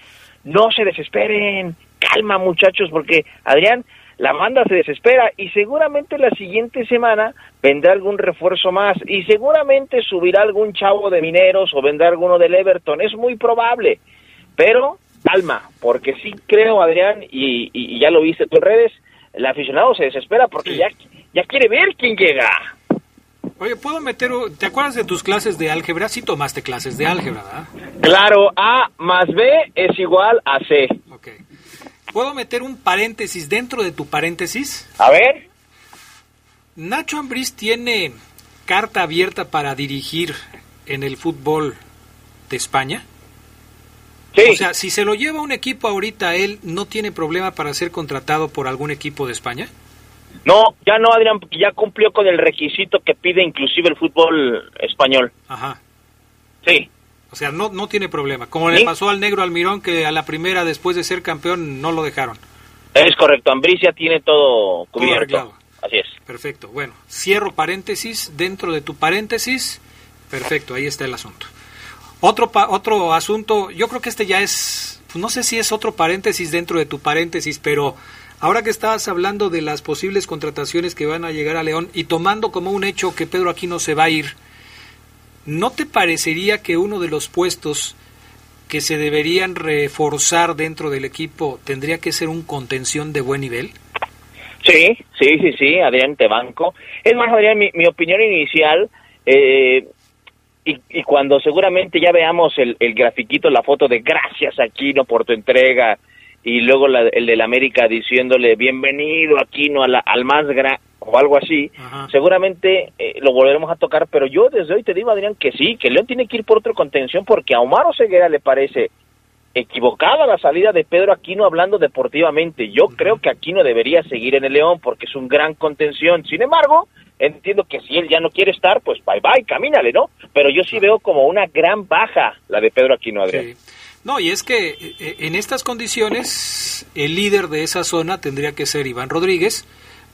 no se desesperen, calma muchachos, porque Adrián, la banda se desespera y seguramente la siguiente semana vendrá algún refuerzo más y seguramente subirá algún chavo de mineros o vendrá alguno del Everton, es muy probable, pero calma, porque sí creo Adrián, y, y- y ya lo viste tú en redes, el aficionado se desespera porque ya, ya quiere ver quién llega. Oye, ¿puedo meter... ¿Te acuerdas de tus clases de álgebra? Sí tomaste clases de álgebra, ¿verdad? Claro, A más B es igual a C. ¿Puedo meter un paréntesis dentro de tu paréntesis? A ver. Nacho Ambriz tiene carta abierta para dirigir en el fútbol de España. O sea, si se lo lleva un equipo ahorita, él no tiene problema para ser contratado por algún equipo de España. No, ya no, Adrián, porque ya cumplió con el requisito que pide inclusive el fútbol español. Ajá. Sí. O sea, no, no tiene problema. Como le pasó al negro Almirón, que a la primera, después de ser campeón, no lo dejaron. Es correcto, Ambricia tiene todo cubierto. Así es. Perfecto. Bueno, cierro paréntesis. Dentro de tu paréntesis, perfecto, ahí está el asunto. Otro, pa- otro asunto, yo creo que este ya es, pues, no sé si es otro paréntesis dentro de tu paréntesis, pero ahora que estabas hablando de las posibles contrataciones que van a llegar a León y tomando como un hecho que Pedro Aquino se va a ir, ¿no te parecería que uno de los puestos que se deberían reforzar dentro del equipo tendría que ser un contención de buen nivel? Sí, sí, sí, sí, Adrián, te banco. Es más, Adrián, mi, opinión inicial, eh, y, y cuando seguramente ya veamos el, grafiquito, la foto de gracias Aquino por tu entrega, y luego la- el del América diciéndole bienvenido Aquino a la- al más gra o algo así, seguramente eh, lo volveremos a tocar, pero yo desde hoy te digo, Adrián, que sí, que León tiene que ir por otra contención porque a Omar Ceguera le parece equivocada la salida de Pedro Aquino hablando deportivamente. Yo creo que Aquino debería seguir en el León porque es un gran contención. Sin embargo, entiendo que si él ya no quiere estar, pues bye bye, camínale, ¿no? Pero yo sí veo como una gran baja la de Pedro Aquino, Adrián. No, y es que eh, en estas condiciones el líder de esa zona tendría que ser Iván Rodríguez,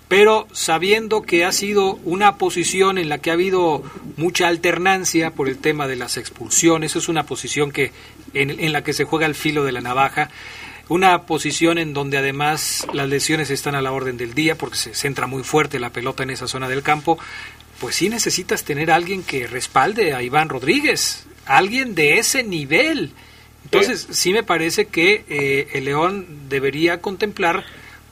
pero sabiendo que ha sido una posición en la que ha habido mucha alternancia por el tema de las expulsiones, es una posición que en, en la que se juega el filo de la navaja, una posición en donde además las lesiones están a la orden del día porque se centra muy fuerte la pelota en esa zona del campo, pues sí necesitas tener a alguien que respalde a Iván Rodríguez, alguien de ese nivel. Entonces, sí me parece que eh, el León debería contemplar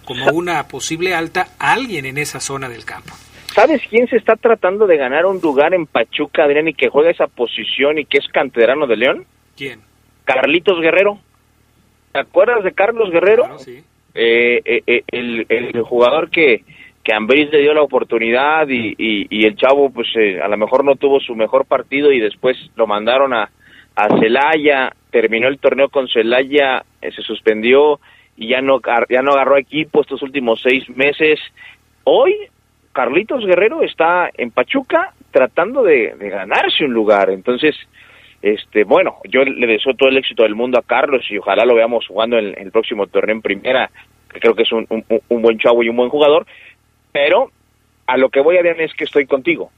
como una posible alta a alguien en esa zona del campo. ¿Sabes quién se está tratando de ganar un lugar en Pachuca, Adrián, y que juega esa posición y que es canterano de León? ¿Quién? Carlitos Guerrero. ¿Te acuerdas de Carlos Guerrero? Eh, eh, eh, el, el jugador que, que le dio la oportunidad y, y, y el chavo pues eh, a lo mejor no tuvo su mejor partido y después lo mandaron a, a Celaya, terminó el torneo con Celaya, se suspendió y ya no, ya no agarró equipo estos últimos seis meses. Hoy Carlitos Guerrero está en Pachuca tratando de, ganarse un lugar, entonces este, bueno, yo le deseo todo el éxito del mundo a Carlos y ojalá lo veamos jugando en, el próximo torneo en primera, que creo que es un, un- un buen chavo y un buen jugador, pero a lo que voy a ver es que estoy contigo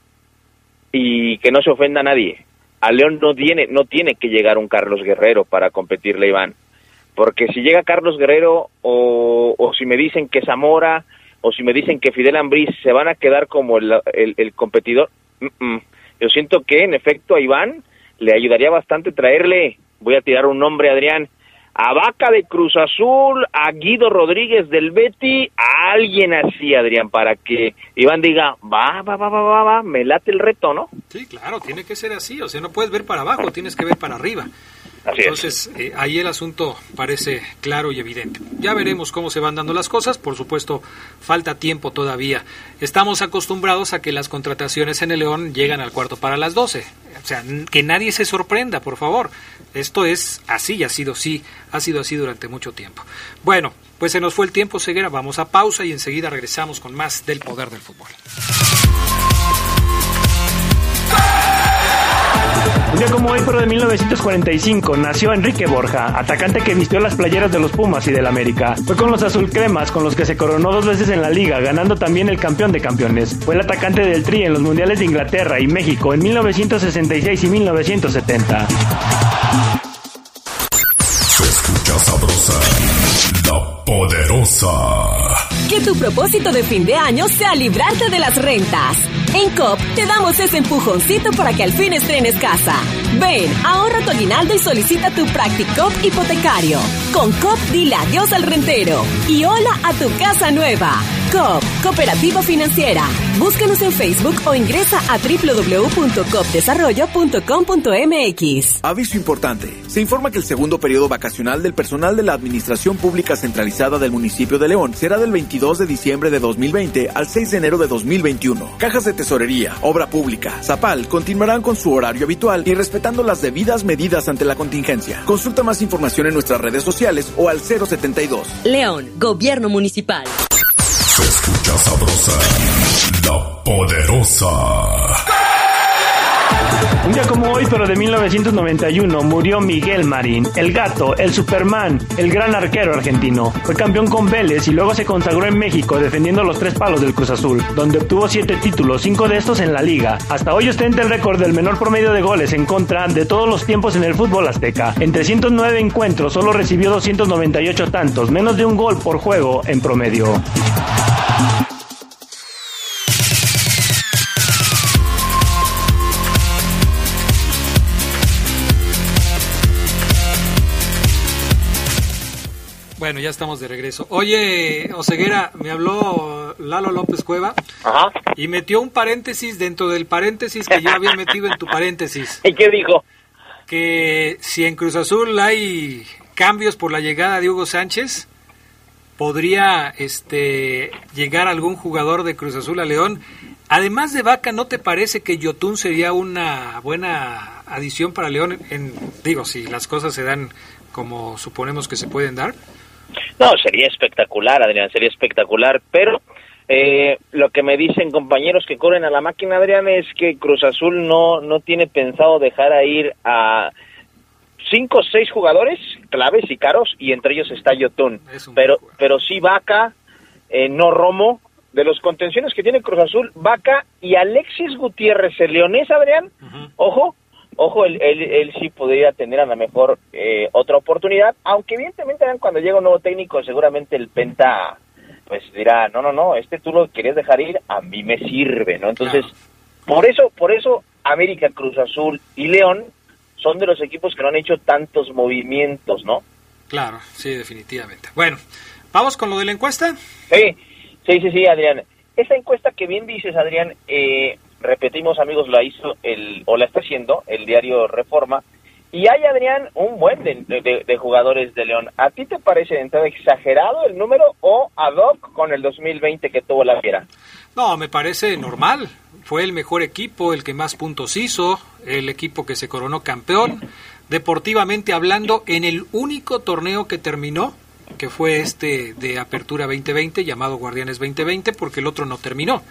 y que no se ofenda a nadie. A León no tiene, no tiene que llegar un Carlos Guerrero para competirle Iván. Porque si llega Carlos Guerrero o, o si me dicen que Zamora o si me dicen que Fidel Ambriz se van a quedar como el, el, competidor, yo siento que en efecto a Iván le ayudaría bastante traerle, voy a tirar un nombre Adrián, a Vaca de Cruz Azul, a Guido Rodríguez del Betty, a alguien así, Adrián, para que Iván diga, va, va, va, va, va, va, me late el reto, ¿no? Sí, claro, tiene que ser así, o sea, no puedes ver para abajo, tienes que ver para arriba. Entonces, eh, ahí el asunto parece claro y evidente. Ya veremos cómo se van dando las cosas. Por supuesto, falta tiempo todavía. Estamos acostumbrados a que las contrataciones en el León llegan al cuarto para las 12. O sea, que nadie se sorprenda, por favor. Esto es así y ha sido así, ha sido así durante mucho tiempo. Bueno, pues se nos fue el tiempo, Ceguera. Vamos a pausa y enseguida regresamos con más del poder del fútbol. Un día como hoy, pero de 1945, nació Enrique Borja, atacante que vistió las playeras de los Pumas y del América. Fue con los azul cremas con los que se coronó dos veces en la liga, ganando también el campeón de campeones. Fue el atacante del Tri en los mundiales de Inglaterra y México en 1966 y 1970. Se escucha sabrosa, la poderosa. Que tu propósito de fin de año sea librarte de las rentas. En COP te damos ese empujoncito para que al fin estrenes casa. Ven, ahorra tu aguinaldo y solicita tu Practicop hipotecario. Con COP dile adiós al rentero y hola a tu casa nueva. COP, Cooperativa Financiera. Búscanos en Facebook o ingresa a www.copdesarrollo.com.mx. Aviso importante. Se informa que el segundo periodo vacacional del personal de la Administración Pública Centralizada del municipio de León será del 22 de diciembre de 2020 al 6 de enero de 2021. Cajas de tesorería, obra pública, Zapal continuarán con su horario habitual y respetando las debidas medidas ante la contingencia. Consulta más información en nuestras redes sociales o al 072. León, Gobierno Municipal. Sabrosa, la poderosa. Un día como hoy, pero de 1991, murió Miguel Marín, el gato, el Superman, el gran arquero argentino. Fue campeón con Vélez y luego se consagró en México defendiendo los tres palos del Cruz Azul, donde obtuvo siete títulos, cinco de estos en la liga. Hasta hoy ostenta el récord del menor promedio de goles en contra de todos los tiempos en el fútbol azteca. En 309 encuentros solo recibió 298 tantos, menos de un gol por juego en promedio. Bueno, ya estamos de regreso. Oye, Oseguera, me habló Lalo López Cueva y metió un paréntesis dentro del paréntesis que yo había metido en tu paréntesis. (laughs) ¿Y qué dijo? Que si en Cruz Azul hay cambios por la llegada de Hugo Sánchez, podría este llegar algún jugador de Cruz Azul a León. Además de Vaca, ¿no te parece que Yotun sería una buena adición para León? En, digo, si las cosas se dan como suponemos que se pueden dar. No, sería espectacular, Adrián, sería espectacular, pero eh, lo que me dicen compañeros que corren a la máquina, Adrián, es que Cruz Azul no, no tiene pensado dejar a ir a cinco o seis jugadores claves y caros, y entre ellos está Yotun, pero, pero sí Vaca, eh, no Romo, de los contenciones que tiene Cruz Azul, Vaca y Alexis Gutiérrez, el leonés, Adrián, ojo, ojo, él, él, sí podría tener a lo mejor eh, otra oportunidad, aunque evidentemente cuando llega un nuevo técnico seguramente el Penta pues dirá, no, no, no, este tú lo querías dejar ir, a mí me sirve, ¿no? Entonces, por eso, por eso América, Cruz Azul y León son de los equipos que no han hecho tantos movimientos, ¿no? Claro, sí, definitivamente. Bueno, ¿vamos con lo de la encuesta? Sí, sí, sí, sí, Adrián. Esa encuesta que bien dices, Adrián, eh, repetimos amigos, la hizo el, o la está haciendo el diario Reforma, y hay, Adrián, un buen de, jugadores de León. ¿A ti te parece entonces exagerado el número o ad hoc con el 2020 que tuvo la Fiera? No, me parece normal. Fue el mejor equipo, el que más puntos hizo, el equipo que se coronó campeón. Deportivamente hablando, en el único torneo que terminó, que fue este de Apertura 2020, llamado Guardianes 2020, porque el otro no terminó.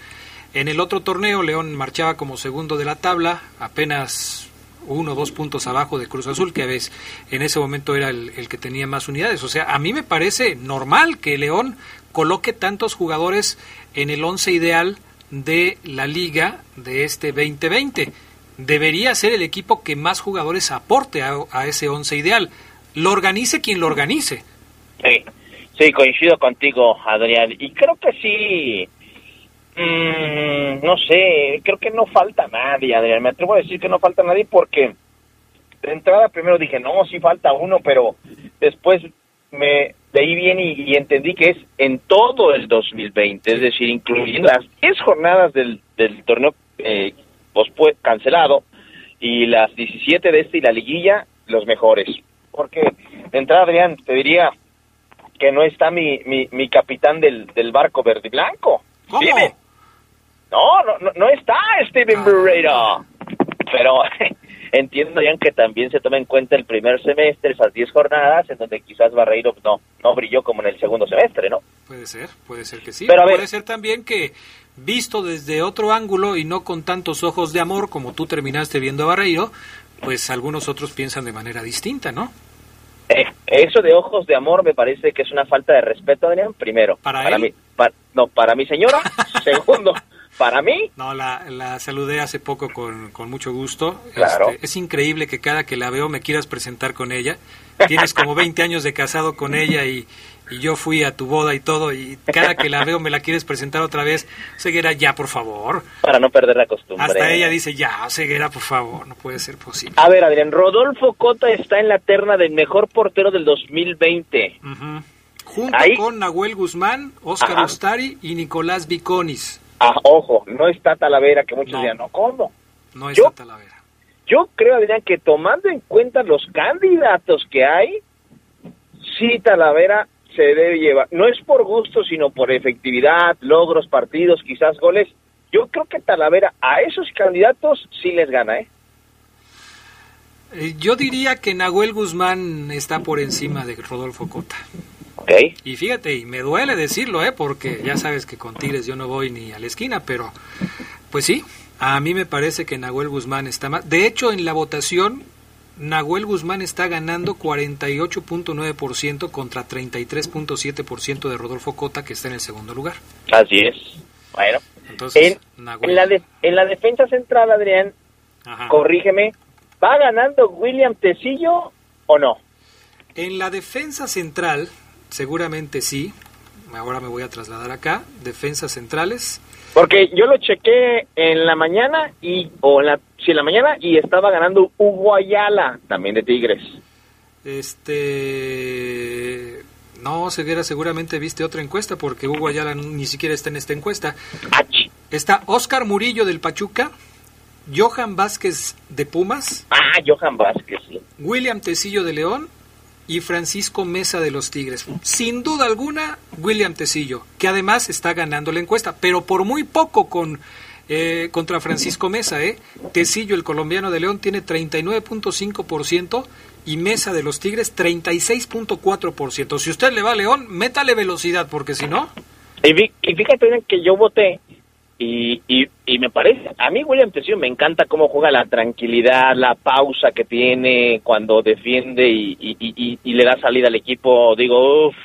En el otro torneo, León marchaba como segundo de la tabla, apenas uno o dos puntos abajo de Cruz Azul, que a veces en ese momento era el, que tenía más unidades. O sea, a mí me parece normal que León coloque tantos jugadores en el once ideal de la liga de este 2020. Debería ser el equipo que más jugadores aporte a, ese once ideal. lo organice quien lo organice. Sí, sí, coincido contigo, Adrián. Y creo que sí, mm, no sé, creo que no falta nadie, Adrián. Me atrevo a decir que no falta nadie porque de entrada primero dije, no, sí falta uno, pero después me de ahí viene y, entendí que es en todo el 2020, es decir, incluyendo las 10 jornadas del, del torneo eh, cancelado y las 17 de este y la liguilla, los mejores. Porque de entrada, Adrián, te diría que no está mi, mi, mi capitán del, del barco verde y blanco. ¿Cómo? No, no, no, está Steven ah. Pero (laughs) entiendo, ya que también se toma en cuenta el primer semestre, esas 10 jornadas, en donde quizás Barreiro no, no brilló como en el segundo semestre, ¿no? Puede ser, puede ser que sí. Pero puede ser también que visto desde otro ángulo y no con tantos ojos de amor como tú terminaste viendo a Barreiro, pues algunos otros piensan de manera distinta, ¿no? Eh, eso de ojos de amor me parece que es una falta de respeto, Adrián, primero. ¿Para, mí, no, para mi señora, (laughs) segundo, para mí. No, la, la saludé hace poco con, con mucho gusto. Claro. Este, es increíble que cada que la veo me quieras presentar con ella. Tienes como 20 años de casado con ella y, y yo fui a tu boda y todo, y cada que la veo me la quieres presentar otra vez, Ceguera, ya, por favor. Para no perder la costumbre. Hasta ella dice, ya, Ceguera, por favor, no puede ser posible. A ver, Adrián, Rodolfo Cota está en la terna del mejor portero del 2020. Junto con Nahuel Guzmán, Oscar Ustari y Nicolás Viconis. Ah, ojo, no está Talavera, que muchos no. no, ¿cómo? No está Talavera. Yo creo, Adrián, que tomando en cuenta los candidatos que hay, sí Talavera se debe llevar, no es por gusto, sino por efectividad, logros, partidos, quizás goles. Yo creo que Talavera a esos candidatos sí les gana, ¿eh? eh yo diría que Nahuel Guzmán está por encima de Rodolfo Cota. Y fíjate, y me duele decirlo, ¿eh? porque ya sabes que con Tigres yo no voy ni a la esquina, pero pues sí, a mí me parece que Nahuel Guzmán está más. De hecho, en la votación Nahuel Guzmán está ganando 48.9% contra 33.7% de Rodolfo Cota, que está en el segundo lugar. Así es. Bueno, Entonces, en, la en la defensa central, Adrián, corrígeme, ¿va ganando William Tecillo o no? En la defensa central, seguramente sí. Ahora me voy a trasladar acá. Defensas centrales. Porque yo lo chequé en la mañana y o en la sí, en la mañana y estaba ganando Hugo Ayala, también de Tigres. Este no, Ceguera, seguramente viste otra encuesta porque Hugo Ayala ni siquiera está en esta encuesta. Está Oscar Murillo del Pachuca, Johan Vázquez de Pumas. Ah, Johan Vázquez. William Tecillo de León y Francisco Mesa de los Tigres. Sin duda alguna, William Tecillo, que además está ganando la encuesta, pero por muy poco con eh, contra Francisco Mesa. ¿eh? Tecillo, el colombiano de León, tiene 39.5% y Mesa de los Tigres 36.4%. Si usted le va a León, métale velocidad, porque si no... Y, fíjate que yo voté y, y, me parece, a mí William Tecillo me encanta cómo juega la tranquilidad, la pausa que tiene cuando defiende y, y le da salida al equipo. Digo, uff,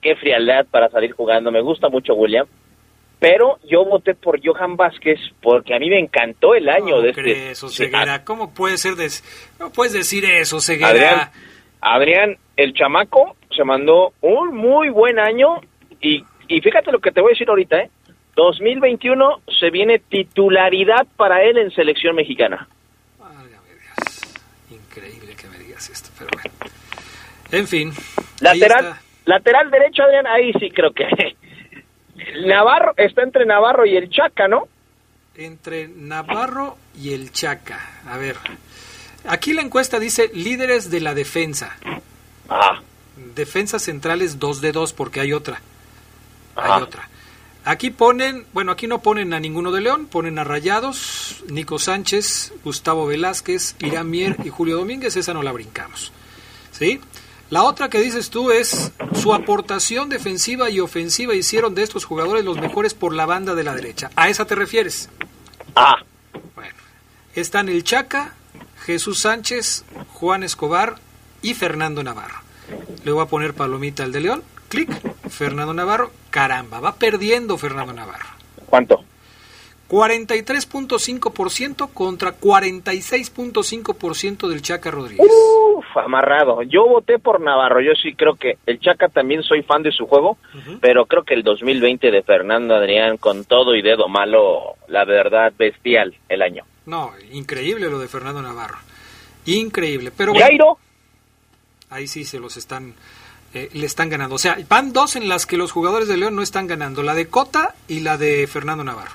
qué frialdad para salir jugando. Me gusta mucho William. Pero yo voté por Johan Vázquez porque a mí me encantó el año de este. Eso, Ceguera? ¿Cómo puede ser? ¿Cómo puedes decir eso, Ceguera? Adrián, Adrián, el chamaco se mandó un muy buen año y, y fíjate lo que te voy a decir ahorita, ¿eh? 2021 se viene titularidad para él en selección mexicana. Increíble que me digas esto, pero bueno. En fin. Lateral, lateral derecho, Adrián, ahí sí creo que (laughs) Navarro está entre Navarro y el Chaca, ¿no? Entre Navarro y el Chaca. A ver. Aquí la encuesta dice líderes de la defensa. Ah. Defensas centrales 2 de 2 porque hay otra. Hay otra. Aquí ponen, bueno, aquí no ponen a ninguno de León, ponen a Rayados, Nico Sánchez, Gustavo Velázquez, Irán Mier y Julio Domínguez, esa no la brincamos. ¿Sí? La otra que dices tú es su aportación defensiva y ofensiva hicieron de estos jugadores los mejores por la banda de la derecha. ¿A esa te refieres? Ah. Bueno. Están el Chaca, Jesús Sánchez, Juan Escobar y Fernando Navarro. Le voy a poner palomita al de León. Clic. Fernando Navarro. Caramba, va perdiendo Fernando Navarro. ¿Cuánto? 43.5% contra 46.5% del Chaca Rodríguez. Uf, amarrado. Yo voté por Navarro. Yo sí creo que el Chaca también soy fan de su juego, pero creo que el 2020 de Fernando Adrián con todo y dedo malo, la verdad, bestial el año. No, increíble lo de Fernando Navarro. Increíble. Pero Jairo. Ahí sí se los están eh, le están ganando. O sea, van dos en las que los jugadores de León no están ganando, la de Cota y la de Fernando Navarro.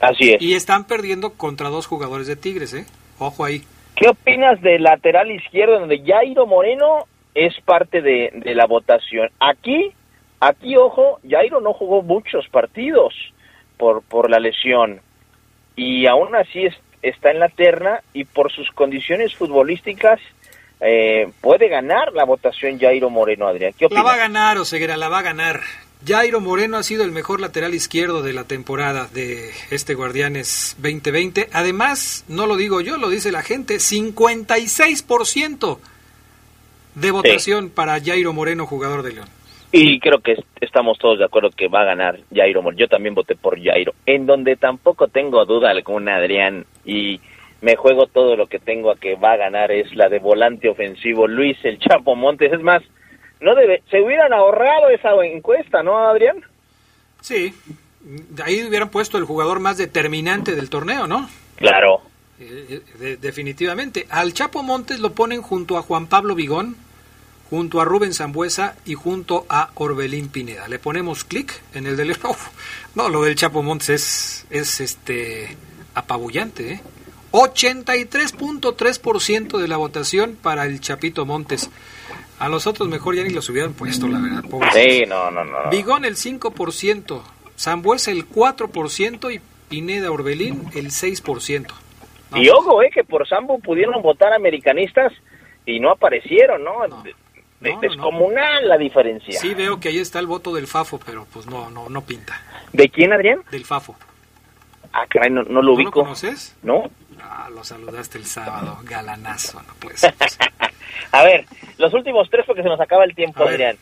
Así es. Y están perdiendo contra dos jugadores de Tigres, ¿eh? Ojo ahí. ¿Qué opinas del lateral izquierdo donde Jairo Moreno es parte de, de la votación? Aquí, aquí, ojo, Jairo no jugó muchos partidos por, por la lesión y aún así es, está en la terna y por sus condiciones futbolísticas eh, puede ganar la votación Jairo Moreno, Adrián. ¿Qué La va a ganar, Oseguera, la va a ganar. Jairo Moreno ha sido el mejor lateral izquierdo de la temporada de este Guardianes 2020. Además, no lo digo yo, lo dice la gente, 56% de votación para Jairo Moreno, jugador de León. Y creo que estamos todos de acuerdo que va a ganar Jairo Moreno. Yo también voté por Jairo. En donde tampoco tengo duda alguna, Adrián, y me juego todo lo que tengo a que va a ganar es la de volante ofensivo Luis el Chapo Montes. Es más, no debe, se hubieran ahorrado esa encuesta, ¿no, Adrián? Sí, ahí hubieran puesto el jugador más determinante del torneo, ¿no? Claro. Eh, eh, definitivamente. Al Chapo Montes lo ponen junto a Juan Pablo Vigón, junto a Rubén Zambuesa y junto a Orbelín Pineda. Le ponemos clic en el del... (laughs) no, lo del Chapo Montes es, es este apabullante, ¿eh? 83.3% de la votación para el Chapito Montes. A los otros mejor ya ni los hubieran puesto, la verdad. Sí, no, no, no. Bigón el 5%, Zambuesa el 4% y Pineda Orbelín el 6%. y ojo, eh, que por Sambo pudieron votar americanistas y no aparecieron, ¿no? Descomunal la diferencia. Sí, veo que ahí está el voto del Fafo, pero pues no, no, no pinta. ¿De quién, Adrián? Del Fafo. Ah, caray, no, lo ubico. ¿No lo conoces? No. Ah, lo saludaste el sábado, galanazo, no puede (laughs) A ver, los últimos tres porque se nos acaba el tiempo, Adrián.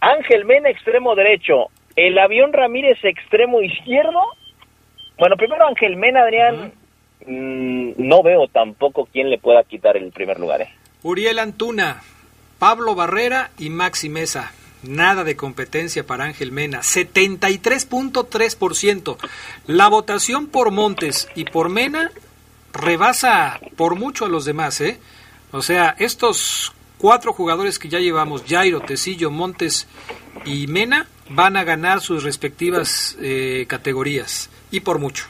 Ángel Mena, extremo derecho. El avión Ramírez, extremo izquierdo. Bueno, primero Ángel Mena, Adrián. Mm, no veo tampoco quién le pueda quitar el primer lugar. ¿eh? Uriel Antuna, Pablo Barrera y Maxi Mesa. Nada de competencia para Ángel Mena. 73.3%. La votación por Montes y por Mena rebasa por mucho a los demás, ¿eh? O sea, estos cuatro jugadores que ya llevamos, Jairo, Tecillo, Montes y Mena, van a ganar sus respectivas eh, categorías y por mucho.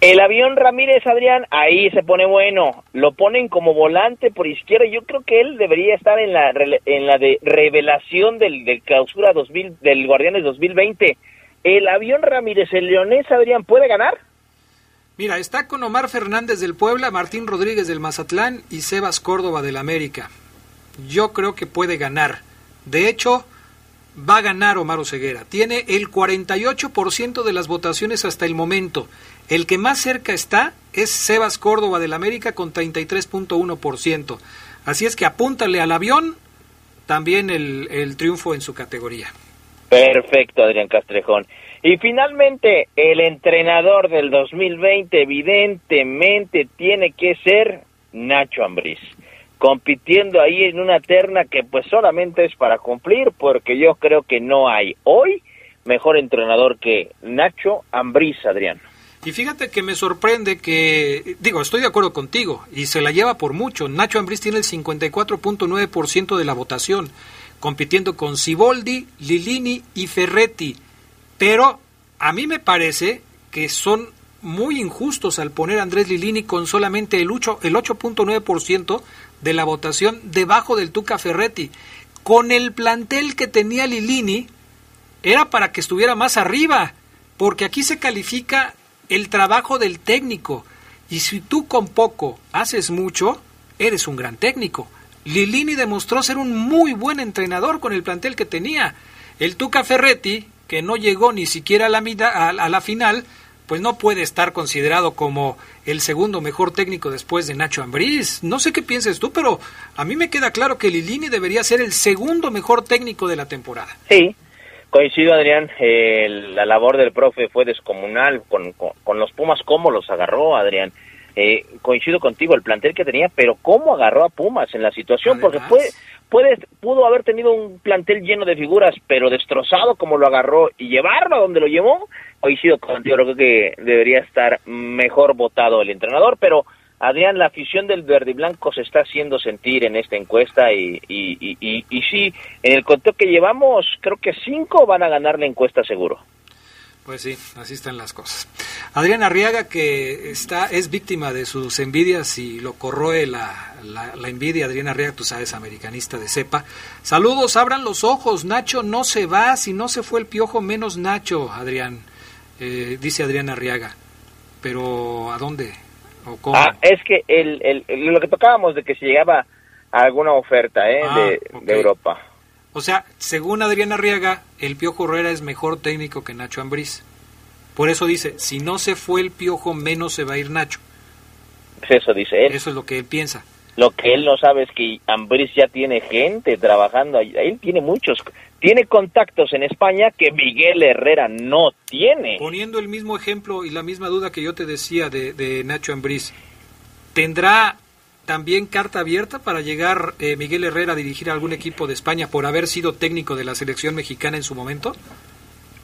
El avión Ramírez Adrián, ahí se pone bueno. Lo ponen como volante por izquierda. Yo creo que él debería estar en la en la de revelación del, del clausura 2000 del Guardianes 2020. El avión Ramírez, el leonés Adrián, ¿puede ganar? Mira, está con Omar Fernández del Puebla, Martín Rodríguez del Mazatlán y Sebas Córdoba del América. Yo creo que puede ganar. De hecho, va a ganar Omar Oseguera. Tiene el 48% de las votaciones hasta el momento. El que más cerca está es Sebas Córdoba del América con 33.1%. Así es que apúntale al avión también el, el triunfo en su categoría. Perfecto, Adrián Castrejón. Y finalmente, el entrenador del 2020 evidentemente tiene que ser Nacho Ambriz, compitiendo ahí en una terna que pues solamente es para cumplir, porque yo creo que no hay hoy mejor entrenador que Nacho Ambriz, Adrián. Y fíjate que me sorprende que, digo, estoy de acuerdo contigo, y se la lleva por mucho. Nacho Ambriz tiene el 54.9% de la votación, compitiendo con Siboldi, Lilini y Ferretti pero a mí me parece que son muy injustos al poner a Andrés Lilini con solamente el 8.9% de la votación debajo del Tuca Ferretti. Con el plantel que tenía Lilini, era para que estuviera más arriba, porque aquí se califica el trabajo del técnico. Y si tú con poco haces mucho, eres un gran técnico. Lilini demostró ser un muy buen entrenador con el plantel que tenía. El Tuca Ferretti que no llegó ni siquiera a la, a, la final, pues no puede estar considerado como el segundo mejor técnico después de Nacho Ambriz. No sé qué pienses tú, pero a mí me queda claro que Lilini debería ser el segundo mejor técnico de la temporada. Sí, Coincido, Adrián, la labor del profe fue descomunal con, con, los Pumas, cómo los agarró, Adrián. Eh, coincido contigo, el plantel que tenía, pero cómo agarró a Pumas en la situación, porque fue, puede, pudo haber tenido un plantel lleno de figuras, pero destrozado como lo agarró y llevarlo a donde lo llevó, coincido contigo, creo que debería estar mejor votado el entrenador, pero Adrián, la afición del verde y blanco se está haciendo sentir en esta encuesta y, y, y, y, sí, en el conteo que llevamos, creo que cinco van a ganar la encuesta seguro. Pues sí, así están las cosas. Adrián Arriaga, que está, es víctima de sus envidias y lo corroe la, la, envidia. Adrián Arriaga, tú sabes, americanista de cepa. Saludos, abran los ojos. Nacho no se va, si no se fue el piojo, menos Nacho, Adrián. Eh, dice Adrián Arriaga. Pero, ¿a dónde? Ah, es que el, lo que tocábamos de que se llegaba a alguna oferta ¿eh? Ah, de, Europa. O sea, según Adriana Arriaga, el Piojo Herrera es mejor técnico que Nacho Ambriz. Por eso dice, si no se fue el Piojo, menos se va a ir Nacho. Pues eso dice él. Eso es lo que él piensa. Lo que él no sabe es que Ambriz ya tiene gente trabajando, él tiene muchos, tiene contactos en España que Miguel Herrera no tiene. Poniendo el mismo ejemplo y la misma duda que yo te decía de, Nacho Ambriz, ¿tendrá también carta abierta para llegar eh, Miguel Herrera a dirigir algún equipo de España por haber sido técnico de la selección mexicana en su momento?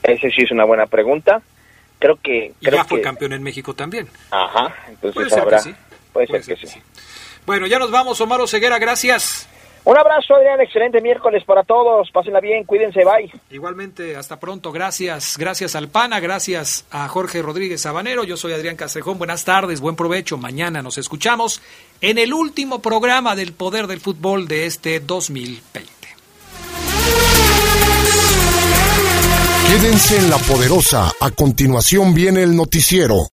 Ese sí es una buena pregunta. Creo que... ya fue campeón en México también. Ajá, entonces Puede sí. Puede, ser, que, sí. Bueno, ya nos vamos, Omar Ceguera, gracias. Un abrazo, Adrián. Excelente miércoles para todos. Pásenla bien, cuídense, bye. Igualmente, hasta pronto. Gracias. Gracias al PANA, gracias a Jorge Rodríguez Sabanero. Yo soy Adrián Castrejón. Buenas tardes, buen provecho. Mañana nos escuchamos en el último programa del Poder del Fútbol de este 2020. Quédense en la poderosa. A continuación viene el noticiero.